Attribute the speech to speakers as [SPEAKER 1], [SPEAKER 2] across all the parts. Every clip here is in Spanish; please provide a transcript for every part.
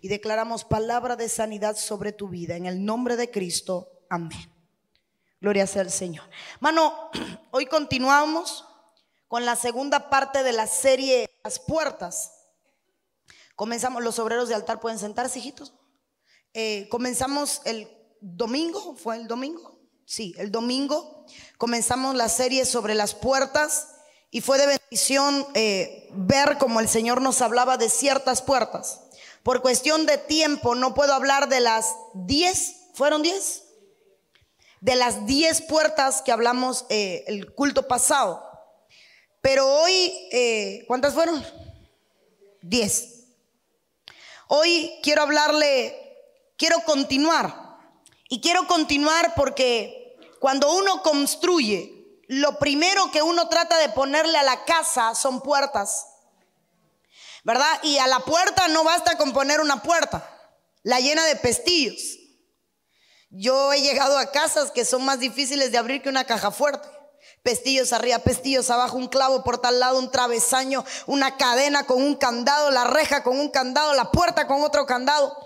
[SPEAKER 1] y declaramos palabra de sanidad sobre tu vida. En el nombre de Cristo, amén. Gloria sea al Señor. Mano, hoy continuamos con la segunda parte de la serie Las Puertas. Comenzamos, los obreros de altar pueden sentarse, hijitos. Eh, comenzamos el domingo, ¿fue el domingo? Sí, el domingo comenzamos la serie sobre las puertas y fue de bendición eh, ver como el Señor nos hablaba de ciertas puertas. Por cuestión de tiempo no puedo hablar de las 10, ¿fueron 10? De las 10 puertas que hablamos eh, el culto pasado. Pero hoy, eh, ¿cuántas fueron? 10. Hoy quiero hablarle, quiero continuar. Y quiero continuar porque cuando uno construye, lo primero que uno trata de ponerle a la casa son puertas. ¿Verdad? Y a la puerta no basta con poner una puerta, la llena de pestillos. Yo he llegado a casas que son más difíciles de abrir que una caja fuerte. Pestillos arriba, pestillos abajo, un clavo por tal lado, un travesaño, una cadena con un candado, la reja con un candado, la puerta con otro candado.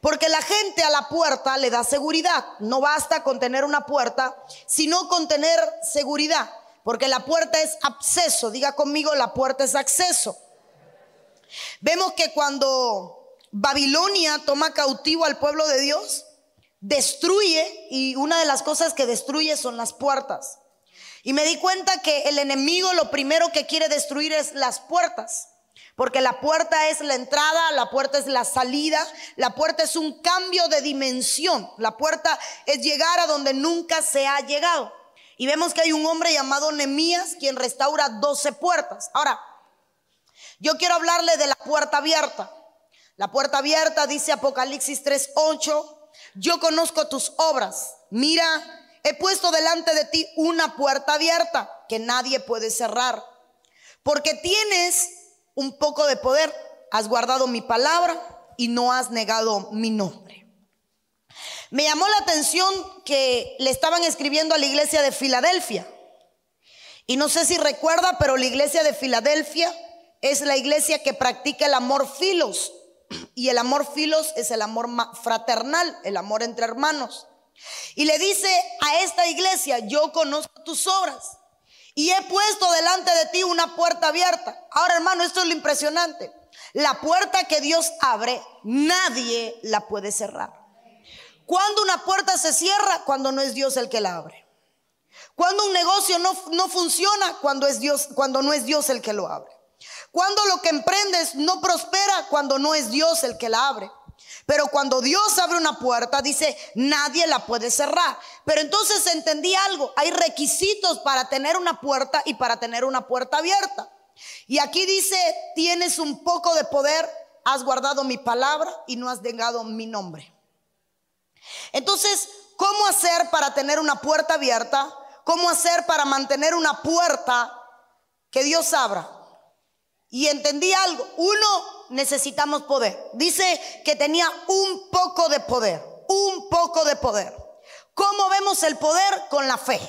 [SPEAKER 1] Porque la gente a la puerta le da seguridad. No basta con tener una puerta, sino con tener seguridad. Porque la puerta es acceso. Diga conmigo, la puerta es acceso. Vemos que cuando Babilonia toma cautivo al pueblo de Dios, destruye y una de las cosas que destruye son las puertas. Y me di cuenta que el enemigo lo primero que quiere destruir es las puertas. Porque la puerta es la entrada, la puerta es la salida, la puerta es un cambio de dimensión, la puerta es llegar a donde nunca se ha llegado. Y vemos que hay un hombre llamado Nemías quien restaura 12 puertas. Ahora, yo quiero hablarle de la puerta abierta. La puerta abierta dice Apocalipsis 3:8, yo conozco tus obras. Mira, he puesto delante de ti una puerta abierta que nadie puede cerrar. Porque tienes un poco de poder, has guardado mi palabra y no has negado mi nombre. Me llamó la atención que le estaban escribiendo a la iglesia de Filadelfia. Y no sé si recuerda, pero la iglesia de Filadelfia es la iglesia que practica el amor filos. Y el amor filos es el amor fraternal, el amor entre hermanos. Y le dice a esta iglesia, yo conozco tus obras y he puesto delante de ti una puerta abierta. Ahora, hermano, esto es lo impresionante. La puerta que Dios abre, nadie la puede cerrar. Cuando una puerta se cierra, cuando no es Dios el que la abre. Cuando un negocio no, no funciona, cuando es Dios, cuando no es Dios el que lo abre. Cuando lo que emprendes no prospera, cuando no es Dios el que la abre. Pero cuando Dios abre una puerta, dice, nadie la puede cerrar. Pero entonces entendí algo, hay requisitos para tener una puerta y para tener una puerta abierta. Y aquí dice, tienes un poco de poder, has guardado mi palabra y no has negado mi nombre. Entonces, ¿cómo hacer para tener una puerta abierta? ¿Cómo hacer para mantener una puerta que Dios abra? Y entendí algo, uno necesitamos poder. Dice que tenía un poco de poder, un poco de poder. ¿Cómo vemos el poder? Con la fe.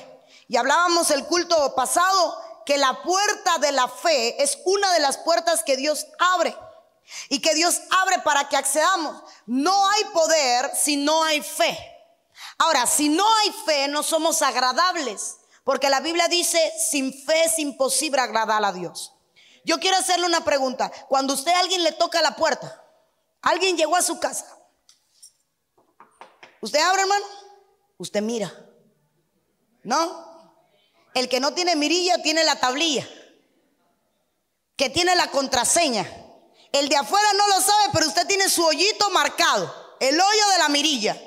[SPEAKER 1] Y hablábamos el culto pasado que la puerta de la fe es una de las puertas que Dios abre. Y que Dios abre para que accedamos. No hay poder si no hay fe. Ahora, si no hay fe, no somos agradables. Porque la Biblia dice, sin fe es imposible agradar a Dios. Yo quiero hacerle una pregunta. Cuando usted a alguien le toca la puerta, alguien llegó a su casa. ¿Usted abre, hermano? Usted mira. ¿No? El que no tiene mirilla tiene la tablilla. Que tiene la contraseña. El de afuera no lo sabe, pero usted tiene su hoyito marcado. El hoyo de la mirilla.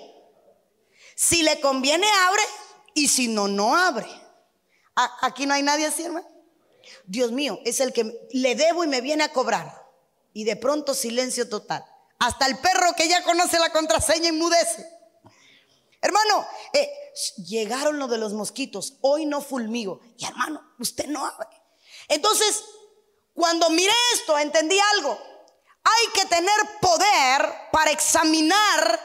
[SPEAKER 1] Si le conviene, abre. Y si no, no abre. Aquí no hay nadie así, hermano. Dios mío, es el que le debo y me viene a cobrar. Y de pronto silencio total. Hasta el perro que ya conoce la contraseña enmudece. Hermano, eh, llegaron los de los mosquitos. Hoy no fulmigo. Y hermano, usted no abre. Entonces, cuando miré esto, entendí algo. Hay que tener poder para examinar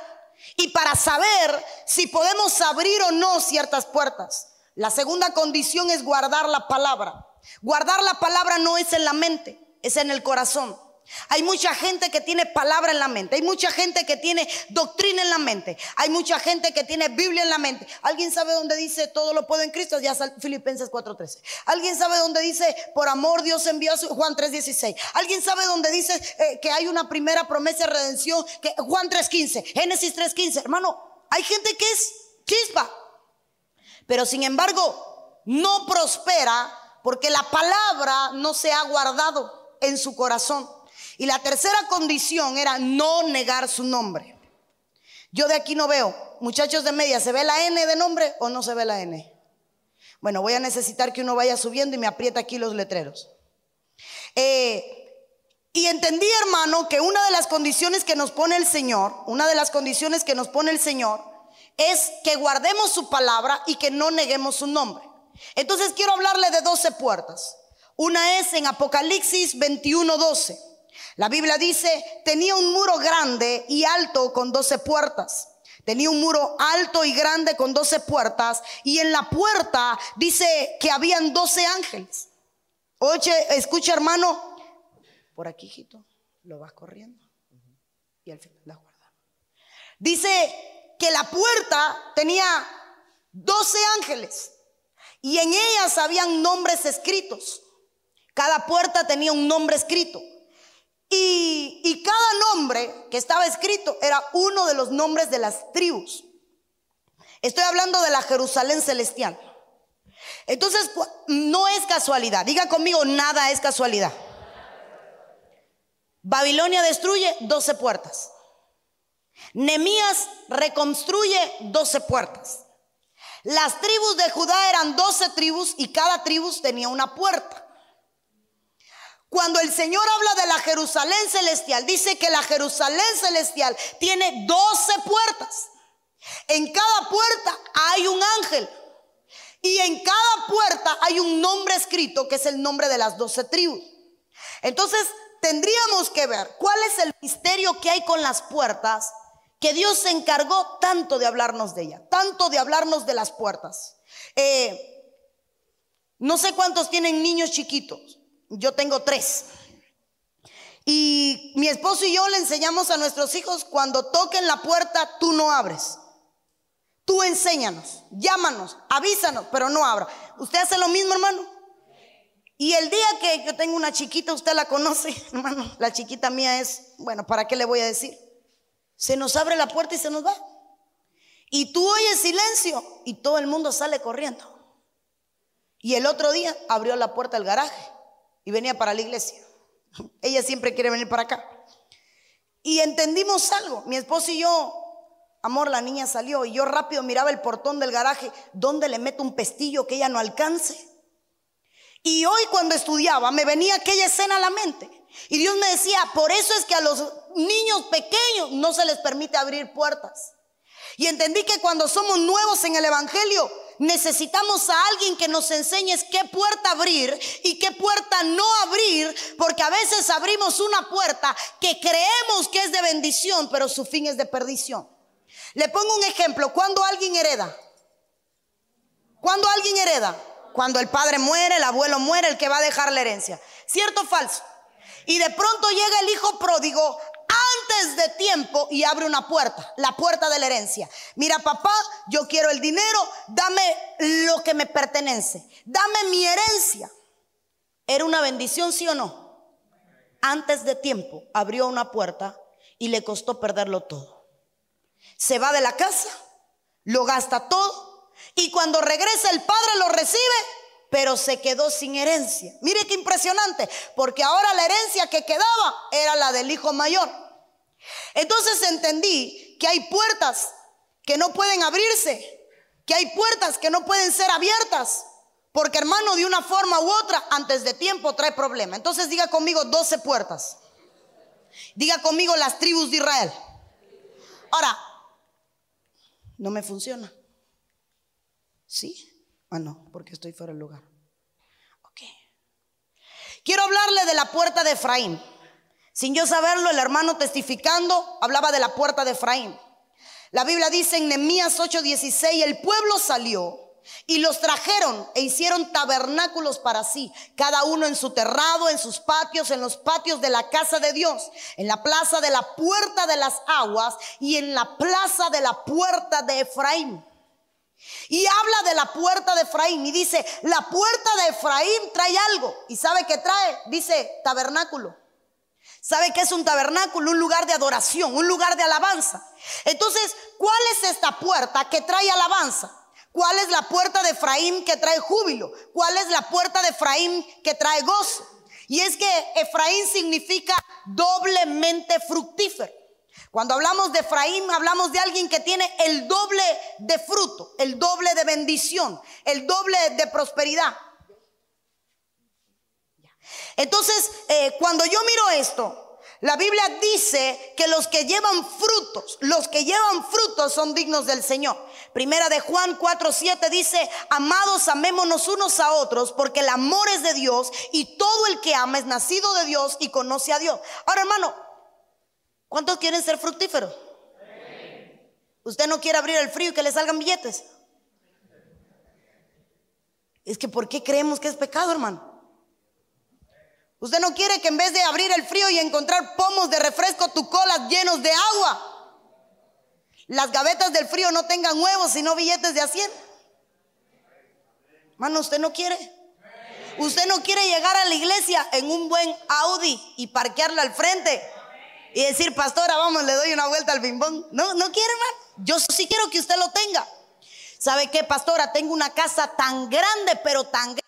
[SPEAKER 1] y para saber si podemos abrir o no ciertas puertas. La segunda condición es guardar la palabra. Guardar la palabra no es en la mente, es en el corazón. Hay mucha gente que tiene palabra en la mente. Hay mucha gente que tiene doctrina en la mente. Hay mucha gente que tiene Biblia en la mente. ¿Alguien sabe dónde dice todo lo puedo en Cristo? Ya Filipenses 4:13. ¿Alguien sabe dónde dice por amor Dios envió a su Juan 3:16? ¿Alguien sabe dónde dice eh, que hay una primera promesa de redención? Que Juan 3:15, Génesis 3:15. Hermano, hay gente que es chispa. Pero sin embargo, no prospera porque la palabra no se ha guardado en su corazón. Y la tercera condición era no negar su nombre. Yo de aquí no veo. Muchachos de media, ¿se ve la N de nombre o no se ve la N? Bueno, voy a necesitar que uno vaya subiendo y me aprieta aquí los letreros. Eh, y entendí, hermano, que una de las condiciones que nos pone el Señor, una de las condiciones que nos pone el Señor, es que guardemos su palabra y que no neguemos su nombre. Entonces quiero hablarle de 12 puertas. Una es en Apocalipsis 21, 12. La Biblia dice, tenía un muro grande y alto con doce puertas. Tenía un muro alto y grande con doce puertas. Y en la puerta dice que habían doce ángeles. Oye, escucha hermano, por aquí, hijito, lo vas corriendo. Y al final la guarda. Dice que la puerta tenía doce ángeles. Y en ellas habían nombres escritos. Cada puerta tenía un nombre escrito. Y, cada nombre que estaba escrito era uno de los nombres de las tribus. Estoy hablando de la Jerusalén celestial. Entonces, no es casualidad. Diga conmigo, nada es casualidad. Babilonia destruye 12 puertas. Nemías reconstruye 12 puertas. Las tribus de Judá eran 12 tribus y cada tribu tenía una puerta. Cuando el Señor habla de la Jerusalén celestial, dice que la Jerusalén celestial tiene 12 puertas. En cada puerta hay un ángel. Y en cada puerta hay un nombre escrito que es el nombre de las 12 tribus. Entonces tendríamos que ver cuál es el misterio que hay con las puertas que Dios se encargó tanto de hablarnos de ella, tanto de hablarnos de las puertas. Eh, no sé cuántos tienen niños chiquitos. Yo tengo tres. Y mi esposo y yo le enseñamos a nuestros hijos, cuando toquen la puerta, tú no abres. Tú enséñanos, llámanos, avísanos, pero no abra. ¿Usted hace lo mismo, hermano? Y el día que yo tengo una chiquita, usted la conoce, hermano, la chiquita mía es, bueno, ¿para qué le voy a decir? Se nos abre la puerta y se nos va. Y tú oyes silencio y todo el mundo sale corriendo. Y el otro día abrió la puerta del garaje y venía para la iglesia. Ella siempre quiere venir para acá. Y entendimos algo. Mi esposo y yo, amor, la niña salió y yo rápido miraba el portón del garaje, ¿dónde le meto un pestillo que ella no alcance? Y hoy cuando estudiaba me venía aquella escena a la mente. Y Dios me decía, por eso es que a los niños pequeños no se les permite abrir puertas. Y entendí que cuando somos nuevos en el Evangelio, necesitamos a alguien que nos enseñe qué puerta abrir y qué puerta no abrir, porque a veces abrimos una puerta que creemos que es de bendición, pero su fin es de perdición. Le pongo un ejemplo, cuando alguien hereda, cuando alguien hereda, cuando el padre muere, el abuelo muere, el que va a dejar la herencia, ¿cierto o falso? Y de pronto llega el hijo pródigo antes de tiempo y abre una puerta, la puerta de la herencia. Mira, papá, yo quiero el dinero, dame lo que me pertenece, dame mi herencia. ¿Era una bendición, sí o no? Antes de tiempo abrió una puerta y le costó perderlo todo. Se va de la casa, lo gasta todo y cuando regresa el padre lo recibe pero se quedó sin herencia. Mire qué impresionante, porque ahora la herencia que quedaba era la del hijo mayor. Entonces entendí que hay puertas que no pueden abrirse, que hay puertas que no pueden ser abiertas, porque hermano, de una forma u otra, antes de tiempo trae problema. Entonces diga conmigo 12 puertas. Diga conmigo las tribus de Israel. Ahora, no me funciona. ¿Sí? Ah, no, porque estoy fuera del lugar. Ok. Quiero hablarle de la puerta de Efraín. Sin yo saberlo, el hermano testificando hablaba de la puerta de Efraín. La Biblia dice en Nehemías 8:16, el pueblo salió Y los trajeron e hicieron tabernáculos para sí, cada uno en su terrado, en sus patios, en los patios de la casa de Dios, en la plaza de la puerta de las aguas y en la plaza de la puerta de Efraín. Y habla de la puerta de Efraín y dice, la puerta de Efraín trae algo. ¿Y sabe qué trae? Dice tabernáculo. ¿Sabe qué es un tabernáculo? Un lugar de adoración, un lugar de alabanza. Entonces, ¿cuál es esta puerta que trae alabanza? ¿Cuál es la puerta de Efraín que trae júbilo? ¿Cuál es la puerta de Efraín que trae gozo? Y es que Efraín significa doblemente fructífero. Cuando hablamos de Efraín, hablamos de alguien que tiene el doble de fruto, el doble de bendición, el doble de prosperidad. Entonces, eh, cuando yo miro esto, la Biblia dice que los que llevan frutos, los que llevan frutos son dignos del Señor. Primera de Juan 4:7 dice, "Amados, amémonos unos a otros, porque el amor es de Dios y todo el que ama es nacido de Dios y conoce a Dios." Ahora, hermano, ¿cuántos quieren ser fructíferos? ¿Usted no quiere abrir el frío y que le salgan billetes? Es que ¿por qué creemos que es pecado, hermano? Usted no quiere que en vez de abrir el frío y encontrar pomos de refresco, tu colas llenos de agua. Las gavetas del frío no tengan huevos, sino billetes de a 100. Hermano, usted no quiere. Usted no quiere llegar a la iglesia en un buen Audi y parquearlo al frente y decir, pastora, vamos, le doy una vuelta al bimbón. No, no quiere, hermano. Yo sí quiero que usted lo tenga. ¿Sabe qué, pastora? Tengo una casa tan grande, pero tan grande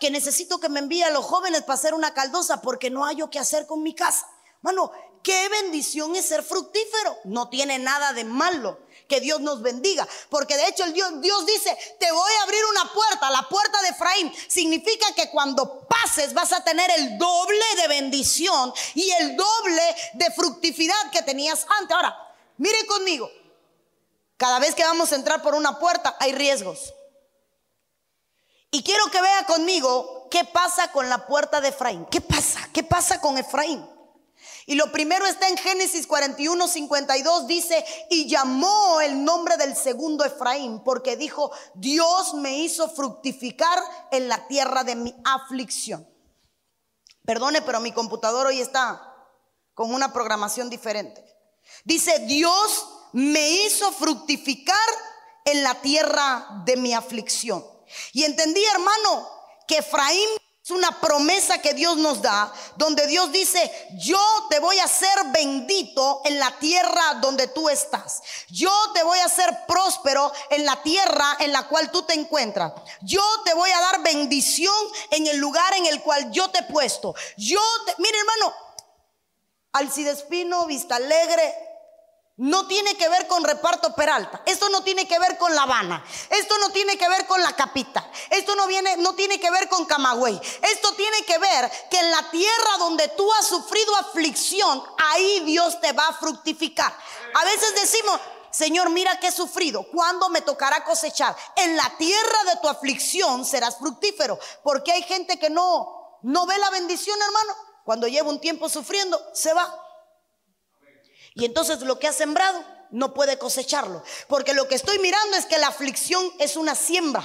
[SPEAKER 1] que necesito que me envíe a los jóvenes para hacer una caldosa porque no hay yo qué hacer con mi casa. Mano, qué bendición es ser fructífero. No tiene nada de malo que Dios nos bendiga. Porque de hecho el Dios, Dios dice, te voy a abrir una puerta, la puerta de Efraín. Significa que cuando pases vas a tener el doble de bendición y el doble de fructividad que tenías antes. Ahora, mire conmigo. Cada vez que vamos a entrar por una puerta hay riesgos. Y quiero que vea conmigo qué pasa con la puerta de Efraín. ¿Qué pasa? ¿Qué pasa con Efraín? Y lo primero está en Génesis 41, 52, dice, y llamó el nombre del segundo Efraín, porque dijo, Dios me hizo fructificar en la tierra de mi aflicción. Perdone, pero mi computador hoy está con una programación diferente. Dice, Dios me hizo fructificar en la tierra de mi aflicción. Y entendí, hermano, que Efraín es una promesa que Dios nos da, donde Dios dice, yo te voy a hacer bendito en la tierra donde tú estás. Yo te voy a hacer próspero en la tierra en la cual tú te encuentras. Yo te voy a dar bendición en el lugar en el cual yo te he puesto. Yo te, mire hermano, Alcidespino, Vista Alegre, no tiene que ver con reparto Peralta. Esto no tiene que ver con La Habana. Esto no tiene que ver con la capita. Esto no viene, no tiene que ver con Camagüey. Esto tiene que ver que en la tierra donde tú has sufrido aflicción, ahí Dios te va a fructificar. A veces decimos, Señor, mira que he sufrido. ¿Cuándo me tocará cosechar? En la tierra de tu aflicción serás fructífero. Porque hay gente que no, no ve la bendición, hermano. Cuando lleva un tiempo sufriendo, se va. Y entonces lo que ha sembrado no puede cosecharlo. Porque lo que estoy mirando es que la aflicción es una siembra.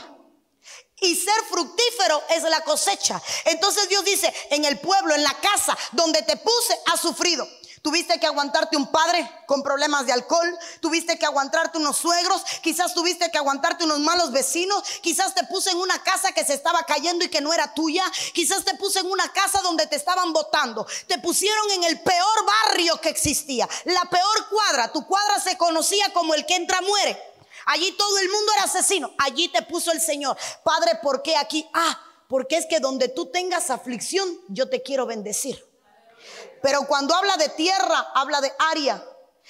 [SPEAKER 1] Y ser fructífero es la cosecha. Entonces Dios dice, en el pueblo, en la casa donde te puse, has sufrido. Tuviste que aguantarte un padre con problemas de alcohol, tuviste que aguantarte unos suegros, quizás tuviste que aguantarte unos malos vecinos, quizás te puse en una casa que se estaba cayendo y que no era tuya, quizás te puse en una casa donde te estaban votando, te pusieron en el peor barrio que existía, la peor cuadra, tu cuadra se conocía como el que entra muere. Allí todo el mundo era asesino, allí te puso el Señor. Padre, ¿por qué aquí? Ah, porque es que donde tú tengas aflicción, yo te quiero bendecir. Pero cuando habla de tierra, habla de área.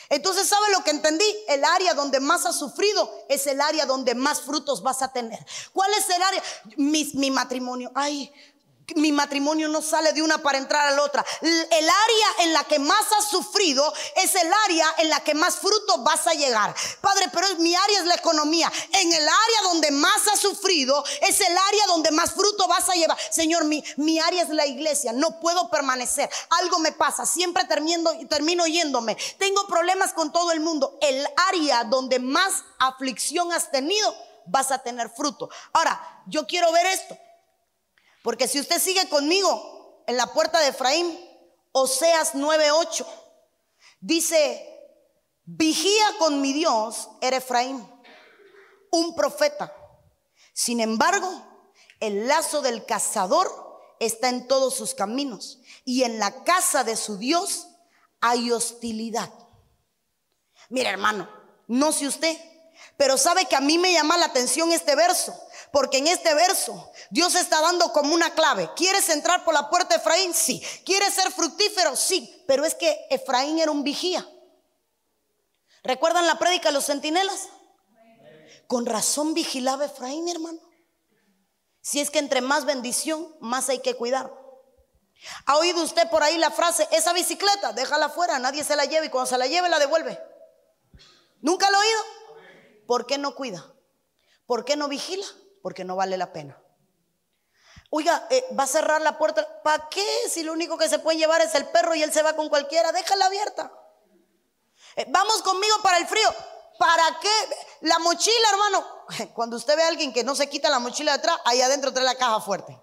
[SPEAKER 1] Entonces, ¿sabe lo que entendí? El área donde más has sufrido es el área donde más frutos vas a tener. ¿Cuál es el área? Mi, mi matrimonio. Ay, mi matrimonio no sale de una para entrar a la otra. El área en la que más has sufrido es el área en la que más fruto vas a llegar. Padre, pero mi área es la economía. En el área donde más has sufrido es el área donde más fruto vas a llevar. Señor, mi, mi área es la iglesia. No puedo permanecer. Algo me pasa. Siempre termino, termino yéndome. Tengo problemas con todo el mundo. El área donde más aflicción has tenido vas a tener fruto. Ahora, yo quiero ver esto, porque si usted sigue conmigo en la puerta de Efraín, Oseas 9:8, dice, vigía con mi Dios, era Efraín, un profeta. Sin embargo, el lazo del cazador está en todos sus caminos y en la casa de su Dios hay hostilidad. Mira, hermano, no sé usted, pero sabe que a mí me llama la atención este verso, porque en este verso Dios está dando como una clave. ¿Quieres entrar por la puerta de Efraín? Sí. ¿Quieres ser fructífero? Sí. Pero es que Efraín era un vigía. ¿Recuerdan la prédica de los centinelas? Con razón vigilaba Efraín, hermano. Si es que entre más bendición, más hay que cuidar. ¿Ha oído usted por ahí la frase, esa bicicleta, déjala fuera, nadie se la lleve y cuando se la lleve la devuelve? ¿Nunca lo ha oído? ¿Por qué no cuida? ¿Por qué no vigila? Porque no vale la pena. Oiga, eh, va a cerrar la puerta. ¿Para qué? Si lo único que se puede llevar es el perro y él se va con cualquiera, déjala abierta. Eh, vamos conmigo para el frío. ¿Para qué? La mochila, hermano. Cuando usted ve a alguien que no se quita la mochila de atrás, ahí adentro trae la caja fuerte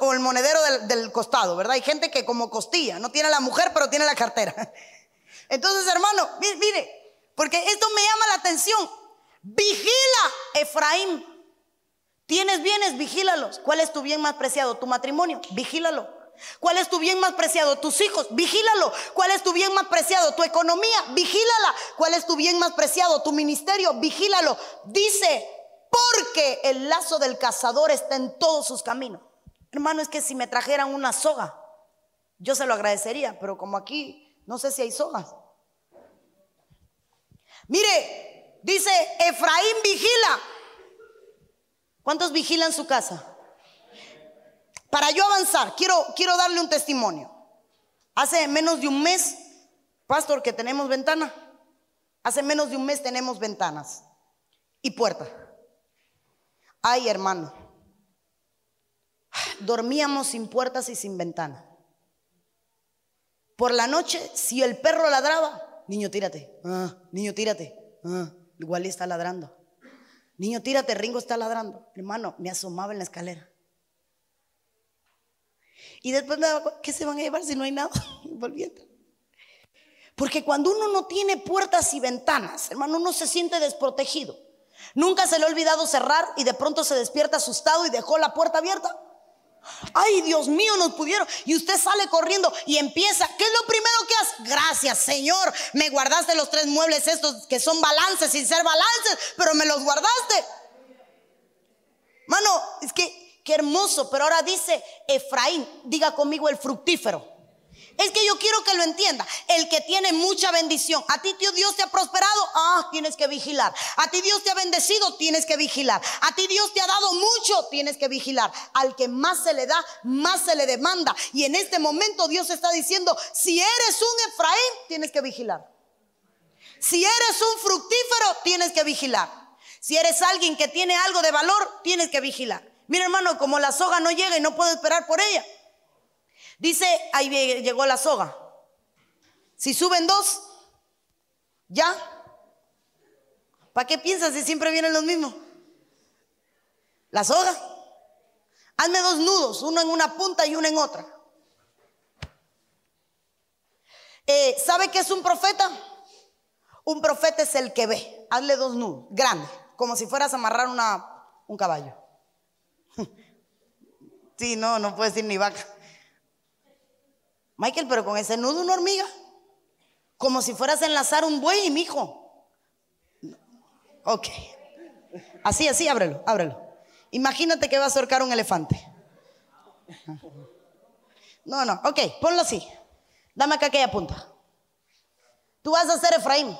[SPEAKER 1] o, el monedero del, costado, ¿verdad? Hay gente que como costilla, no tiene la mujer, pero tiene la cartera. Entonces, hermano, mire, mire, porque esto me llama la atención. Vigila, Efraín. Tienes bienes, vigílalos. ¿Cuál es tu bien más preciado? Tu matrimonio, vigílalo. ¿Cuál es tu bien más preciado? Tus hijos, vigílalo. ¿Cuál es tu bien más preciado? Tu economía, vigílala. ¿Cuál es tu bien más preciado? Tu ministerio, vigílalo. Dice, porque el lazo del cazador está en todos sus caminos. Hermano, es que si me trajeran una soga, yo se lo agradecería, pero como aquí no sé si hay sogas. Mire, dice Efraín vigila. ¿Cuántos vigilan su casa? Para yo avanzar, quiero, quiero darle un testimonio. Hace menos de un mes, pastor, que tenemos ventana. Hace menos de un mes tenemos ventanas y puerta. Ay, hermano, dormíamos sin puertas y sin ventana. Por la noche, si el perro ladraba, niño, tírate, ah, niño, tírate, ah, igual está ladrando. Niño, tírate, Ringo está ladrando. Hermano, me asomaba en la escalera. Y después me daba, ¿qué se van a llevar si no hay nada? Volviendo. Porque cuando uno no tiene puertas y ventanas, hermano, uno se siente desprotegido. Nunca se le ha olvidado cerrar y de pronto se despierta asustado y dejó la puerta abierta. Ay, Dios mío, nos pudieron. Y usted sale corriendo y empieza. ¿Qué es lo primero que hace? Gracias, Señor. Me guardaste los tres muebles estos que son balances sin ser balances, pero me los guardaste. Mano, es que qué hermoso. Pero ahora dice Efraín, diga conmigo el fructífero. Es que yo quiero que lo entienda. El que tiene mucha bendición. A ti Dios te ha prosperado. Ah, tienes que vigilar. A ti Dios te ha bendecido. Tienes que vigilar. A ti Dios te ha dado mucho. Tienes que vigilar. Al que más se le da, más se le demanda. Y en este momento Dios está diciendo, si eres un Efraín, tienes que vigilar. Si eres un fructífero, tienes que vigilar. Si eres alguien que tiene algo de valor, tienes que vigilar. Mira hermano, como la soga no llega y no puedo esperar por ella. Dice, ahí llegó la soga. Si suben dos, ya. ¿Para qué piensas si siempre vienen los mismos? La soga. Hazme dos nudos, uno en una punta y uno en otra. Eh, ¿Sabe qué es un profeta? Un profeta es el que ve. Hazle dos nudos, grandes, como si fueras a amarrar una, un caballo. sí, no, no puedes decir ni vaca. Michael, pero con ese nudo una hormiga. Como si fueras a enlazar un buey, mi hijo. Ok. Así, así, ábrelo, ábrelo. Imagínate que vas a ahorcar un elefante. No, no, ok, ponlo así. Dame acá aquella punta. Tú vas a ser Efraín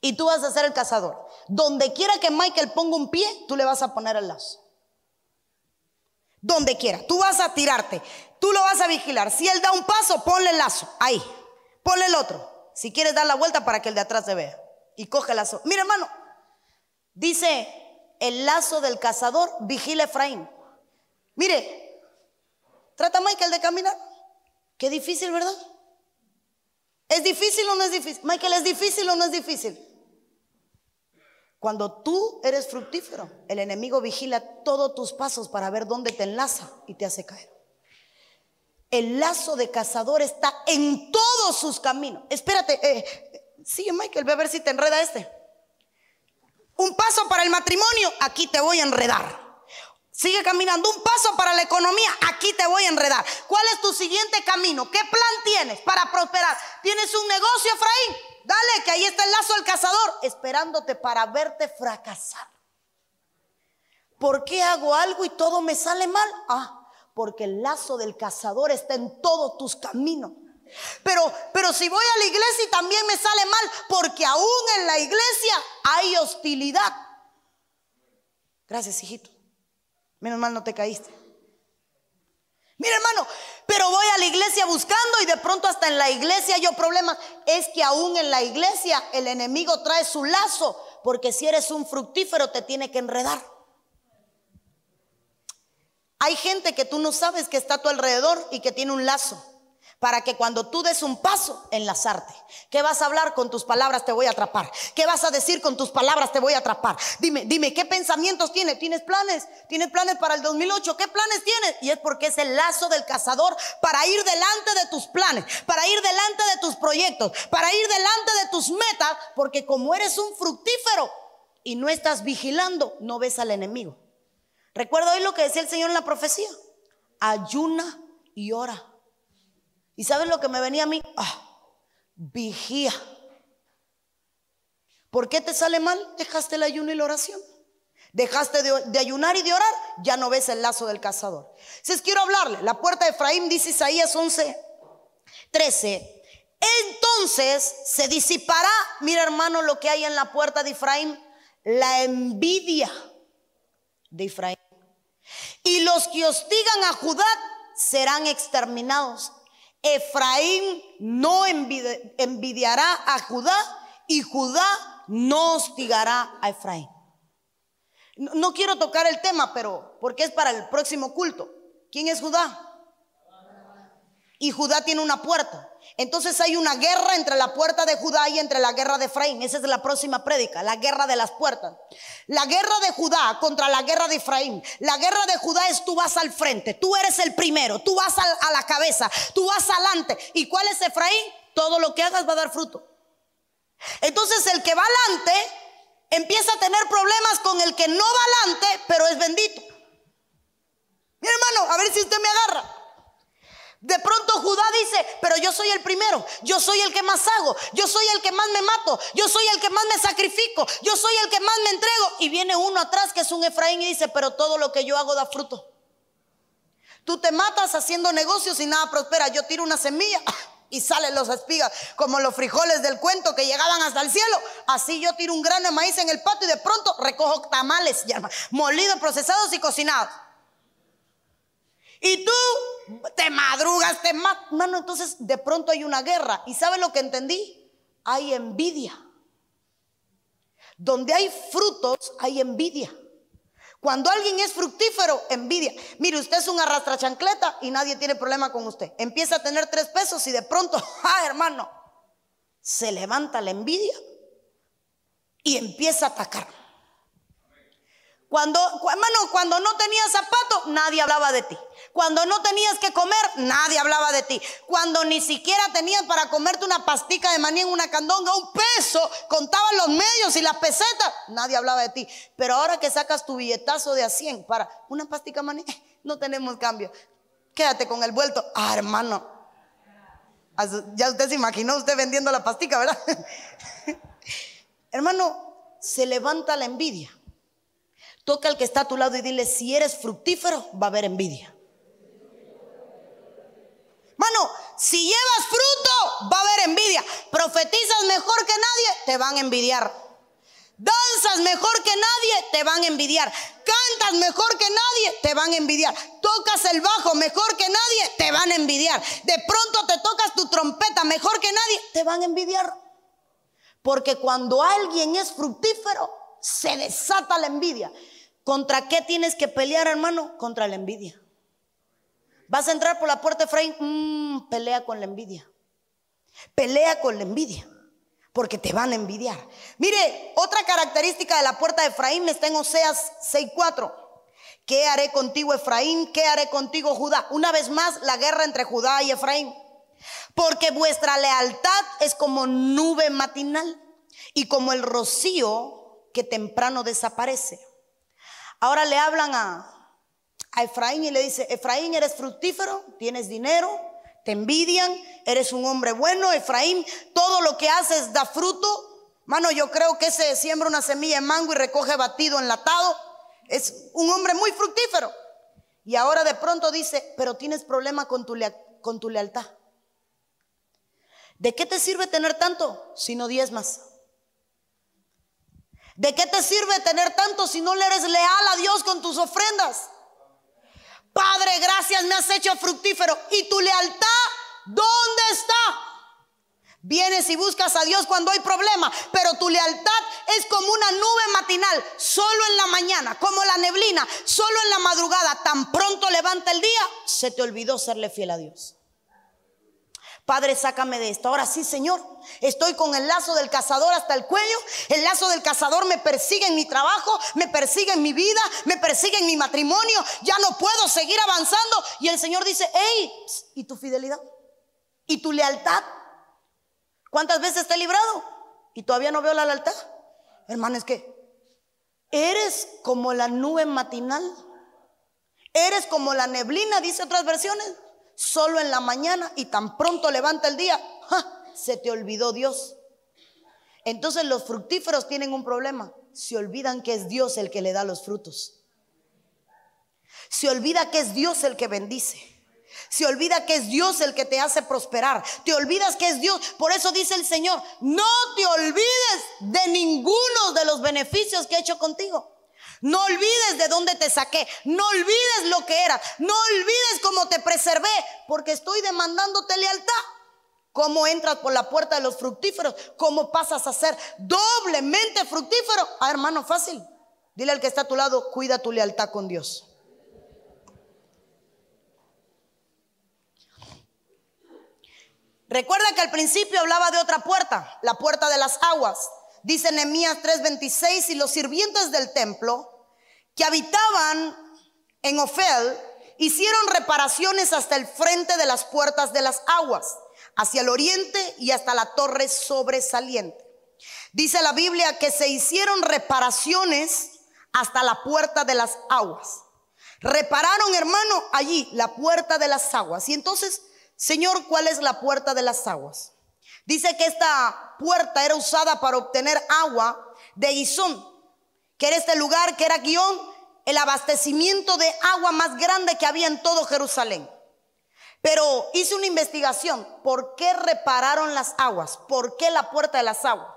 [SPEAKER 1] y tú vas a ser el cazador. Donde quiera que Michael ponga un pie, tú le vas a poner el lazo. Donde quiera. Tú vas a tirarte. Tú lo vas a vigilar. Si él da un paso, ponle el lazo. Ahí. Ponle el otro. Si quieres dar la vuelta para que el de atrás se vea. Y coge el lazo. Mira, hermano. Dice el lazo del cazador, vigila Efraín. Mire, trata Michael de caminar. Qué difícil, ¿verdad? ¿Es difícil o no es difícil? Michael, ¿es difícil o no es difícil? Cuando tú eres fructífero, el enemigo vigila todos tus pasos para ver dónde te enlaza y te hace caer. El lazo de cazador está en todos sus caminos. Espérate, eh, sigue Michael, ve a ver si te enreda este. Un paso para el matrimonio, aquí te voy a enredar. Sigue caminando. Un paso para la economía. Aquí te voy a enredar. ¿Cuál es tu siguiente camino? ¿Qué plan tienes para prosperar? ¿Tienes un negocio, Efraín? Dale, que ahí está el lazo del cazador, esperándote para verte fracasar. ¿Por qué hago algo y todo me sale mal? Ah, porque el lazo del cazador está en todos tus caminos. Pero, pero si voy a la iglesia y también me sale mal, porque aún en la iglesia hay hostilidad. Gracias, hijito. Menos mal no te caíste. Mira, hermano, pero voy a la iglesia buscando y de pronto hasta en la iglesia yo problemas. Es que aún en la iglesia el enemigo trae su lazo, porque si eres un fructífero te tiene que enredar. Hay gente que tú no sabes que está a tu alrededor y que tiene un lazo para que cuando tú des un paso, enlazarte. ¿Qué vas a hablar con tus palabras? Te voy a atrapar. ¿Qué vas a decir con tus palabras? Te voy a atrapar. Dime, dime, ¿qué pensamientos tienes? ¿Tienes planes? ¿Tienes planes para el 2008? ¿Qué planes tienes? Y es porque es el lazo del cazador para ir delante de tus planes, para ir delante de tus proyectos, para ir delante de tus metas, porque como eres un fructífero y no estás vigilando, no ves al enemigo. Recuerda hoy lo que decía el Señor en la profecía. Ayuna y ora. ¿Y sabes lo que me venía a mí? Ah, vigía. ¿Por qué te sale mal? Dejaste el ayuno y la oración. Dejaste de, ayunar y de orar, ya no ves el lazo del cazador. Si es quiero hablarle, la puerta de Efraín dice Isaías 11, 13. Entonces se disipará, mira hermano, lo que hay en la puerta de Efraín, la envidia de Efraín. Y los que hostigan a Judá serán exterminados. Efraín no envidiará a Judá y Judá no hostigará a Efraín. No, quiero tocar el tema, pero porque es para el próximo culto. ¿Quién es Judá? Y Judá tiene una puerta. Entonces hay una guerra entre la puerta de Judá y entre la guerra de Efraín. Esa es la próxima prédica, la guerra de las puertas. La guerra de Judá contra la guerra de Efraín. La guerra de Judá es tú vas al frente, tú eres el primero, tú vas a, la cabeza, tú vas adelante. ¿Y cuál es Efraín? Todo lo que hagas va a dar fruto. Entonces el que va adelante empieza a tener problemas con el que no va adelante, pero es bendito. Mi hermano, a ver si usted me agarra. De pronto Judá dice, pero yo soy el primero, yo soy el que más hago, yo soy el que más me mato, yo soy el que más me sacrifico, yo soy el que más me entrego. Y viene uno atrás que es un Efraín y dice, pero todo lo que yo hago da fruto. Tú te matas haciendo negocios y nada prospera. Yo tiro una semilla y salen los espigas, como los frijoles del cuento que llegaban hasta el cielo. Así yo tiro un grano de maíz en el patio y de pronto recojo tamales, molidos, procesados y cocinados. Y tú te madrugas, te. Mano, entonces de pronto hay una guerra. ¿Y sabe lo que entendí? Hay envidia. Donde hay frutos, hay envidia. Cuando alguien es fructífero, envidia. Mire, usted es un arrastra chancleta y nadie tiene problema con usted. Empieza a tener tres pesos y de pronto, ah, hermano, se levanta la envidia y empieza a atacar. Cuando, hermano, cuando no tenías zapato, nadie hablaba de ti. Cuando no tenías que comer, nadie hablaba de ti. Cuando ni siquiera tenías para comerte una pastica de maní en una candonga, un peso, contaban los medios y las pesetas, nadie hablaba de ti. Pero ahora que sacas tu billetazo de a 100 para una pastica de maní, no tenemos cambio. Quédate con el vuelto. Ah, hermano. Ya usted se imaginó usted vendiendo la pastica, ¿verdad? hermano, se levanta la envidia. Toca al que está a tu lado y dile, si eres fructífero, va a haber envidia. Mano, si llevas fruto, va a haber envidia. Profetizas mejor que nadie, te van a envidiar. Danzas mejor que nadie, te van a envidiar. Cantas mejor que nadie, te van a envidiar. Tocas el bajo mejor que nadie, te van a envidiar. De pronto te tocas tu trompeta mejor que nadie, te van a envidiar. Porque cuando alguien es fructífero, se desata la envidia. ¿Contra qué tienes que pelear, hermano? Contra la envidia. Vas a entrar por la puerta de Efraín, mm, pelea con la envidia. Pelea con la envidia. porque te van a envidiar. Mire, otra característica de la puerta de Efraín está en Oseas 6:4. ¿Qué haré contigo, Efraín? ¿Qué haré contigo, Judá? Una vez más, la guerra entre Judá y Efraín. Porque vuestra lealtad es como nube matinal y como el rocío que temprano desaparece. Ahora le hablan a, Efraín y le dice, Efraín, eres fructífero, tienes dinero, te envidian, eres un hombre bueno, Efraín, todo lo que haces da fruto. Mano, yo creo que ese siembra una semilla de mango y recoge batido enlatado. Es un hombre muy fructífero. Y ahora de pronto dice, pero tienes problema con tu, con tu lealtad. ¿De qué te sirve tener tanto si no diezmas? ¿De qué te sirve tener tanto si no le eres leal a Dios con tus ofrendas? Padre, gracias, me has hecho fructífero. ¿Y tu lealtad dónde está? Vienes y buscas a Dios cuando hay problema, pero tu lealtad es como una nube matinal, solo en la mañana, como la neblina, solo en la madrugada. Tan pronto levanta el día, se te olvidó serle fiel a Dios. Padre, sácame de esto. Ahora sí, Señor, estoy con el lazo del cazador hasta el cuello. El lazo del cazador me persigue en mi trabajo, me persigue en mi vida, me persigue en mi matrimonio. Ya no puedo seguir avanzando. Y el Señor dice, hey, ¿y tu fidelidad? ¿Y tu lealtad? ¿Cuántas veces te he librado? Y todavía no veo la lealtad. Hermano, es que eres como la nube matinal. Eres como la neblina, dice otras versiones solo en la mañana y tan pronto levanta el día, se te olvidó Dios. Entonces los fructíferos tienen un problema. Se olvidan que es Dios el que le da los frutos. Se olvida que es Dios el que bendice. Se olvida que es Dios el que te hace prosperar. Te olvidas que es Dios. Por eso dice el Señor, no te olvides de ninguno de los beneficios que he hecho contigo. No olvides de dónde te saqué. No olvides lo que eras. No olvides cómo te preservé. Porque estoy demandándote lealtad. ¿Cómo entras por la puerta de los fructíferos? ¿Cómo pasas a ser doblemente fructífero? Ah, hermano, fácil. Dile al que está a tu lado, cuida tu lealtad con Dios. Recuerda que al principio hablaba de otra puerta, la puerta de las aguas. Dice Nehemías 3:26, y los sirvientes del templo que habitaban en Ofel hicieron reparaciones hasta el frente de las puertas de las aguas, hacia el oriente y hasta la torre sobresaliente. Dice la Biblia que se hicieron reparaciones hasta la puerta de las aguas. Repararon, hermano, allí la puerta de las aguas. Y entonces, Señor, ¿cuál es la puerta de las aguas? Dice que esta puerta era usada para obtener agua de Gizón, que era este lugar que era guion, el abastecimiento de agua más grande que había en todo Jerusalén. Pero hice una investigación, ¿por qué repararon las aguas? ¿Por qué la puerta de las aguas?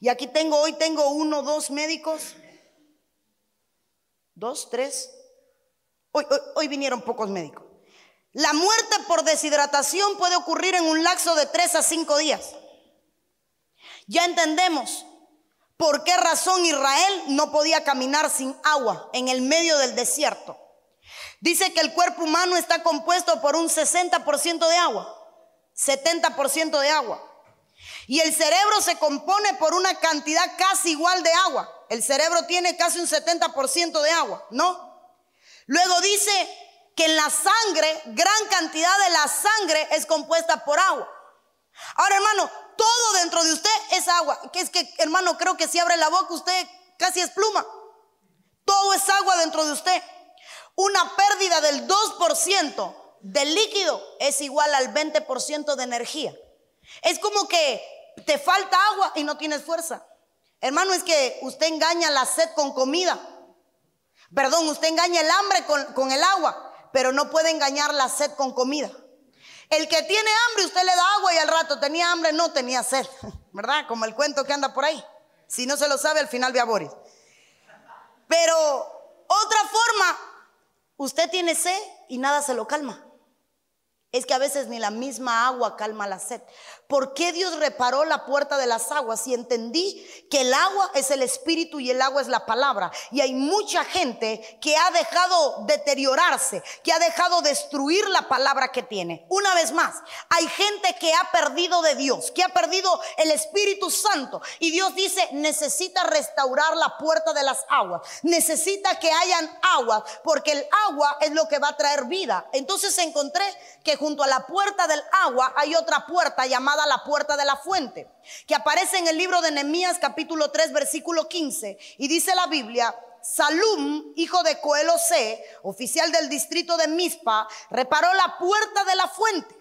[SPEAKER 1] Y aquí tengo, hoy tengo uno, dos médicos, dos, tres, hoy, hoy, hoy vinieron pocos médicos. La muerte por deshidratación puede ocurrir en un lapso de tres a cinco días. Ya entendemos por qué razón Israel no podía caminar sin agua en el medio del desierto. Dice que el cuerpo humano está compuesto por un 60% de agua, 70% de agua. Y el cerebro se compone por una cantidad casi igual de agua. El cerebro tiene casi un 70% de agua, ¿no? Luego dice que en la sangre, gran cantidad de la sangre es compuesta por agua. Ahora, hermano, todo dentro de usted es agua. Que es que, hermano, creo que si abre la boca usted casi es pluma. Todo es agua dentro de usted. Una pérdida del 2% del líquido es igual al 20% de energía. Es como que te falta agua y no tienes fuerza. Hermano, es que usted engaña la sed con comida. Perdón, usted engaña el hambre con, con el agua pero no puede engañar la sed con comida. El que tiene hambre, usted le da agua y al rato tenía hambre, no tenía sed, ¿verdad? Como el cuento que anda por ahí. Si no se lo sabe, al final ve a Boris. Pero otra forma, usted tiene sed y nada se lo calma. Es que a veces ni la misma agua calma la sed. Por qué Dios reparó la puerta de las aguas y entendí que el agua es el espíritu y el agua es la palabra. Y hay mucha gente que ha dejado deteriorarse, que ha dejado destruir la palabra que tiene. Una vez más, hay gente que ha perdido de Dios, que ha perdido el Espíritu Santo. Y Dios dice, necesita restaurar la puerta de las aguas. Necesita que hayan agua, porque el agua es lo que va a traer vida. Entonces encontré que junto a la puerta del agua hay otra puerta llamada la puerta de la fuente, que aparece en el libro de Nehemías capítulo 3 versículo 15 y dice la Biblia, Salum, hijo de Coelosé, oficial del distrito de Mispa, reparó la puerta de la fuente,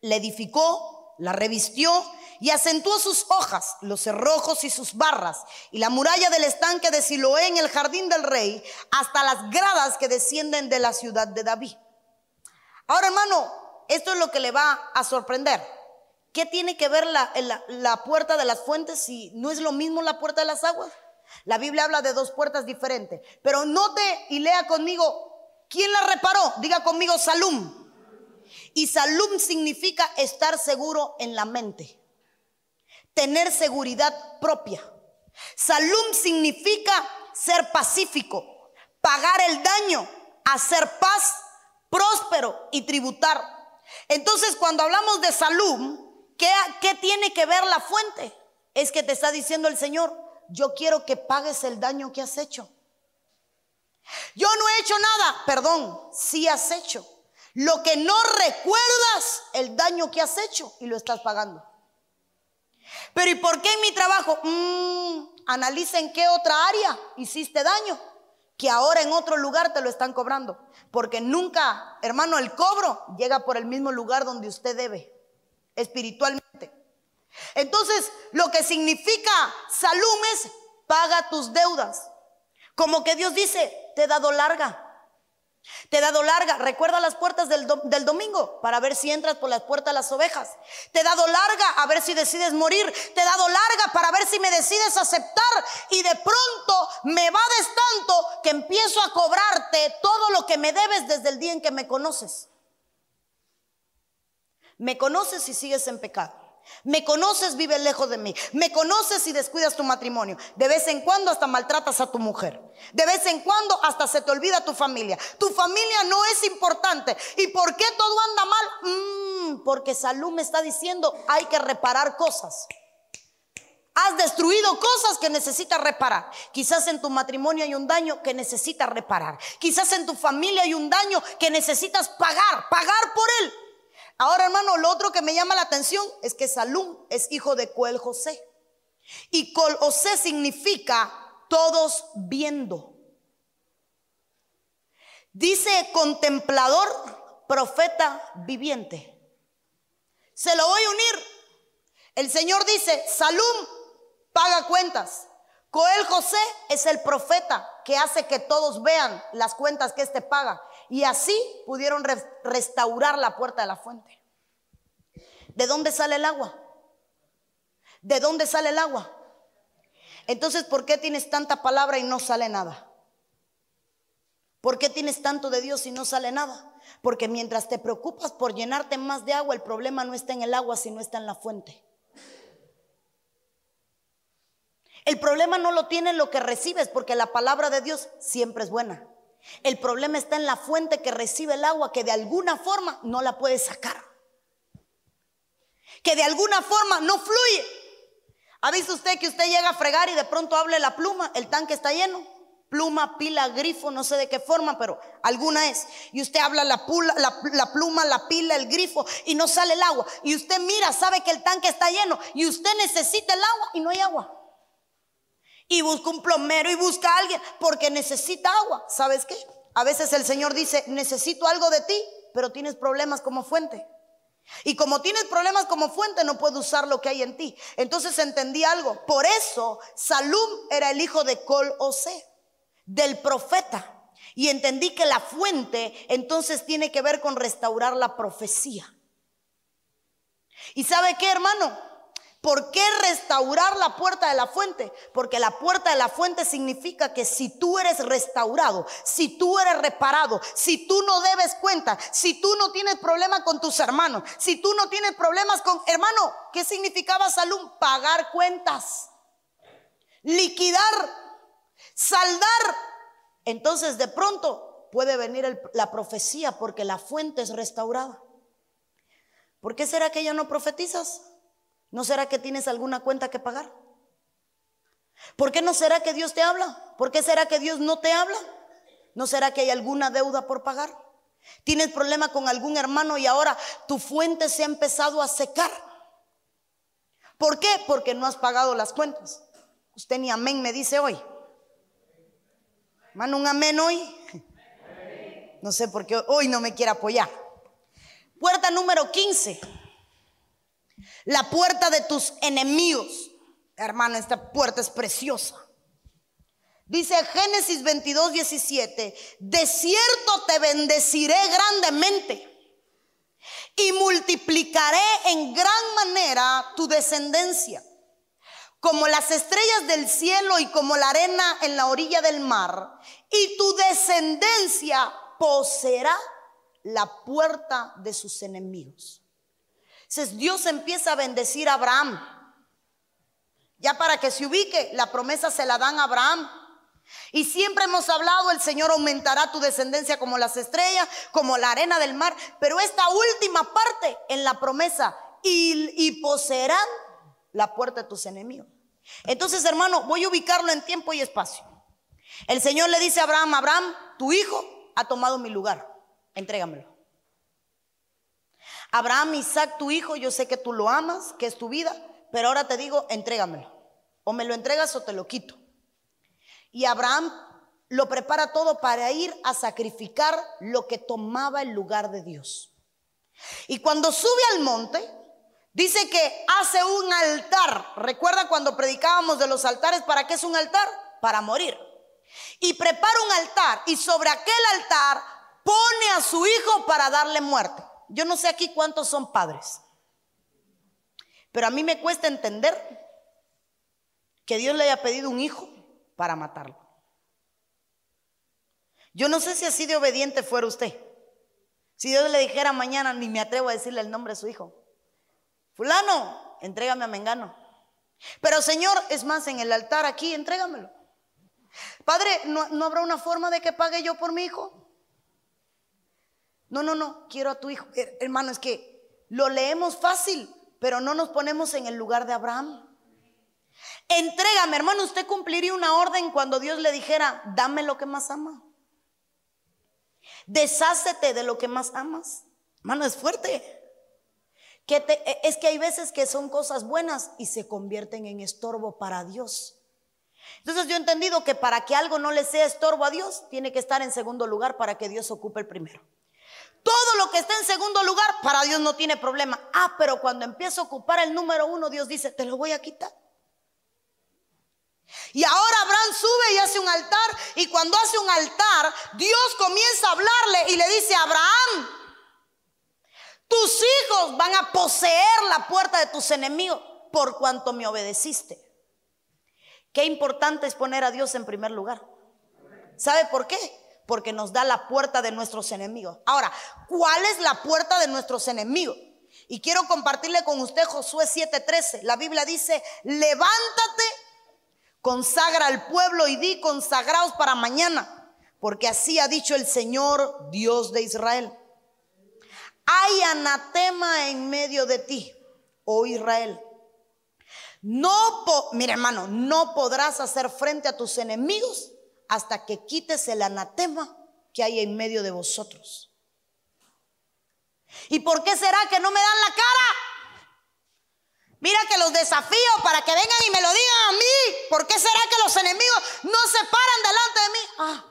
[SPEAKER 1] le edificó, la revistió y acentuó sus hojas, los cerrojos y sus barras, y la muralla del estanque de Siloé en el jardín del rey, hasta las gradas que descienden de la ciudad de David. Ahora, hermano, esto es lo que le va a sorprender. ¿Qué tiene que ver la, la, puerta de las fuentes si no es lo mismo la puerta de las aguas? La Biblia habla de dos puertas diferentes. Pero note y lea conmigo, ¿quién la reparó? Diga conmigo Salum. Y Salum significa estar seguro en la mente, tener seguridad propia. Salum significa ser pacífico, pagar el daño, hacer paz, próspero y tributar. Entonces cuando hablamos de Salum, ¿Qué, tiene que ver la fuente? Es que te está diciendo el Señor, yo quiero que pagues el daño que has hecho. Yo no he hecho nada, perdón, sí has hecho. Lo que no recuerdas, el daño que has hecho y lo estás pagando. Pero ¿y por qué en mi trabajo? Mm, analiza en qué otra área hiciste daño, que ahora en otro lugar te lo están cobrando. Porque nunca, hermano, el cobro llega por el mismo lugar donde usted debe espiritualmente. Entonces, lo que significa salud es paga tus deudas. Como que Dios dice, te he dado larga. Te he dado larga. Recuerda las puertas del, del, domingo para ver si entras por las puertas de las ovejas. Te he dado larga a ver si decides morir. Te he dado larga para ver si me decides aceptar. Y de pronto me vades tanto que empiezo a cobrarte todo lo que me debes desde el día en que me conoces. Me conoces si sigues en pecado. Me conoces, vive lejos de mí. Me conoces y descuidas tu matrimonio. De vez en cuando hasta maltratas a tu mujer. De vez en cuando hasta se te olvida tu familia. Tu familia no es importante. ¿Y por qué todo anda mal? Mm, porque Salud me está diciendo hay que reparar cosas. Has destruido cosas que necesitas reparar. Quizás en tu matrimonio hay un daño que necesitas reparar. Quizás en tu familia hay un daño que necesitas pagar, pagar por él. Ahora, hermano, lo otro que me llama la atención es que Salum es hijo de Coel José. Y Col José significa todos viendo. Dice contemplador, profeta viviente. Se lo voy a unir. El Señor dice, Salum paga cuentas. Coel José es el profeta que hace que todos vean las cuentas que éste paga. Y así pudieron restaurar la puerta de la fuente. ¿De dónde sale el agua? ¿De dónde sale el agua? Entonces, ¿por qué tienes tanta palabra y no sale nada? ¿Por qué tienes tanto de Dios y no sale nada? Porque mientras te preocupas por llenarte más de agua, el problema no está en el agua, sino está en la fuente. El problema no lo tiene lo que recibes, porque la palabra de Dios siempre es buena. El problema está en la fuente que recibe el agua que de alguna forma no la puede sacar. Que de alguna forma no fluye. ¿Ha visto usted que usted llega a fregar y de pronto hable la pluma? El tanque está lleno. Pluma, pila, grifo, no sé de qué forma, pero alguna es. Y usted habla la, la pluma, la pila, el grifo y no sale el agua. Y usted mira, sabe que el tanque está lleno y usted necesita el agua y no hay agua y busca un plomero y busca a alguien porque necesita agua. ¿Sabes qué? A veces el Señor dice, necesito algo de ti, pero tienes problemas como fuente. Y como tienes problemas como fuente, no puedo usar lo que hay en ti. Entonces entendí algo. Por eso Salum era el hijo de Col Ose, del profeta. Y entendí que la fuente entonces tiene que ver con restaurar la profecía. ¿Y sabe qué, hermano? ¿Por qué restaurar la puerta de la fuente? Porque la puerta de la fuente significa que si tú eres restaurado, si tú eres reparado, si tú no debes cuenta, si tú no tienes problemas con tus hermanos, si tú no tienes problemas con hermano, ¿qué significaba salud? Pagar cuentas, liquidar, saldar. Entonces de pronto puede venir la profecía porque la fuente es restaurada. ¿Por qué será que ya no profetizas? ¿No será que tienes alguna cuenta que pagar? ¿Por qué no será que Dios te habla? ¿Por qué será que Dios no te habla? ¿No será que hay alguna deuda por pagar? ¿Tienes problema con algún hermano y ahora tu fuente se ha empezado a secar? ¿Por qué? Porque no has pagado las cuentas. Usted ni amén me dice hoy. Mano, un amén hoy. No sé por qué hoy no me quiere apoyar. Puerta número 15 la puerta de tus enemigos. Hermana, esta puerta es preciosa. Dice Génesis 22, 17, de cierto te bendeciré grandemente y multiplicaré en gran manera tu descendencia, como las estrellas del cielo y como la arena en la orilla del mar, y tu descendencia poseerá la puerta de sus enemigos. Entonces Dios empieza a bendecir a Abraham. Ya para que se ubique, la promesa se la dan a Abraham. Y siempre hemos hablado, el Señor aumentará tu descendencia como las estrellas, como la arena del mar. Pero esta última parte en la promesa, y, poseerán la puerta de tus enemigos. Entonces, hermano, voy a ubicarlo en tiempo y espacio. El Señor le dice a Abraham, Abraham, tu hijo ha tomado mi lugar, entrégamelo. Abraham, Isaac, tu hijo, yo sé que tú lo amas, que es tu vida, pero ahora te digo, entrégamelo. O me lo entregas o te lo quito. Y Abraham lo prepara todo para ir a sacrificar lo que tomaba el lugar de Dios. Y cuando sube al monte, dice que hace un altar. ¿Recuerda cuando predicábamos de los altares? ¿Para qué es un altar? Para morir. Y prepara un altar y sobre aquel altar pone a su hijo para darle muerte. Yo no sé aquí cuántos son padres, pero a mí me cuesta entender que Dios le haya pedido un hijo para matarlo. Yo no sé si así de obediente fuera usted. Si Dios le dijera mañana, ni me atrevo a decirle el nombre de su hijo. Fulano, entrégame a Mengano. Pero Señor, es más, en el altar aquí, entrégamelo. Padre, ¿no, ¿no habrá una forma de que pague yo por mi hijo? No, no, no, quiero a tu hijo. Hermano, es que lo leemos fácil, pero no nos ponemos en el lugar de Abraham. Entrégame, hermano, usted cumpliría una orden cuando Dios le dijera, dame lo que más ama. Deshácete de lo que más amas. Hermano, es fuerte. Que e, es que hay veces que son cosas buenas y se convierten en estorbo para Dios. Entonces yo he entendido que para que algo no le sea estorbo a Dios, tiene que estar en segundo lugar para que Dios ocupe el primero. Todo lo que está en segundo lugar, para Dios no tiene problema. Ah, pero cuando empieza a ocupar el número uno, Dios dice, te lo voy a quitar. Y ahora Abraham sube y hace un altar. Y cuando hace un altar, Dios comienza a hablarle y le dice, Abraham, tus hijos van a poseer la puerta de tus enemigos por cuanto me obedeciste. Qué importante es poner a Dios en primer lugar. ¿Sabe por qué? Porque nos da la puerta de nuestros enemigos. Ahora, ¿cuál es la puerta de nuestros enemigos? Y quiero compartirle con usted Josué 7:13. La Biblia dice, levántate, consagra al pueblo y di consagraos para mañana, porque así ha dicho el Señor Dios de Israel. Hay anatema en medio de ti, oh Israel. No, mira hermano, no podrás hacer frente a tus enemigos hasta que quites el anatema que hay en medio de vosotros. ¿Y por qué será que no me dan la cara? Mira que los desafío para que vengan y me lo digan a mí. ¿Por qué será que los enemigos no se paran delante de mí? Ah,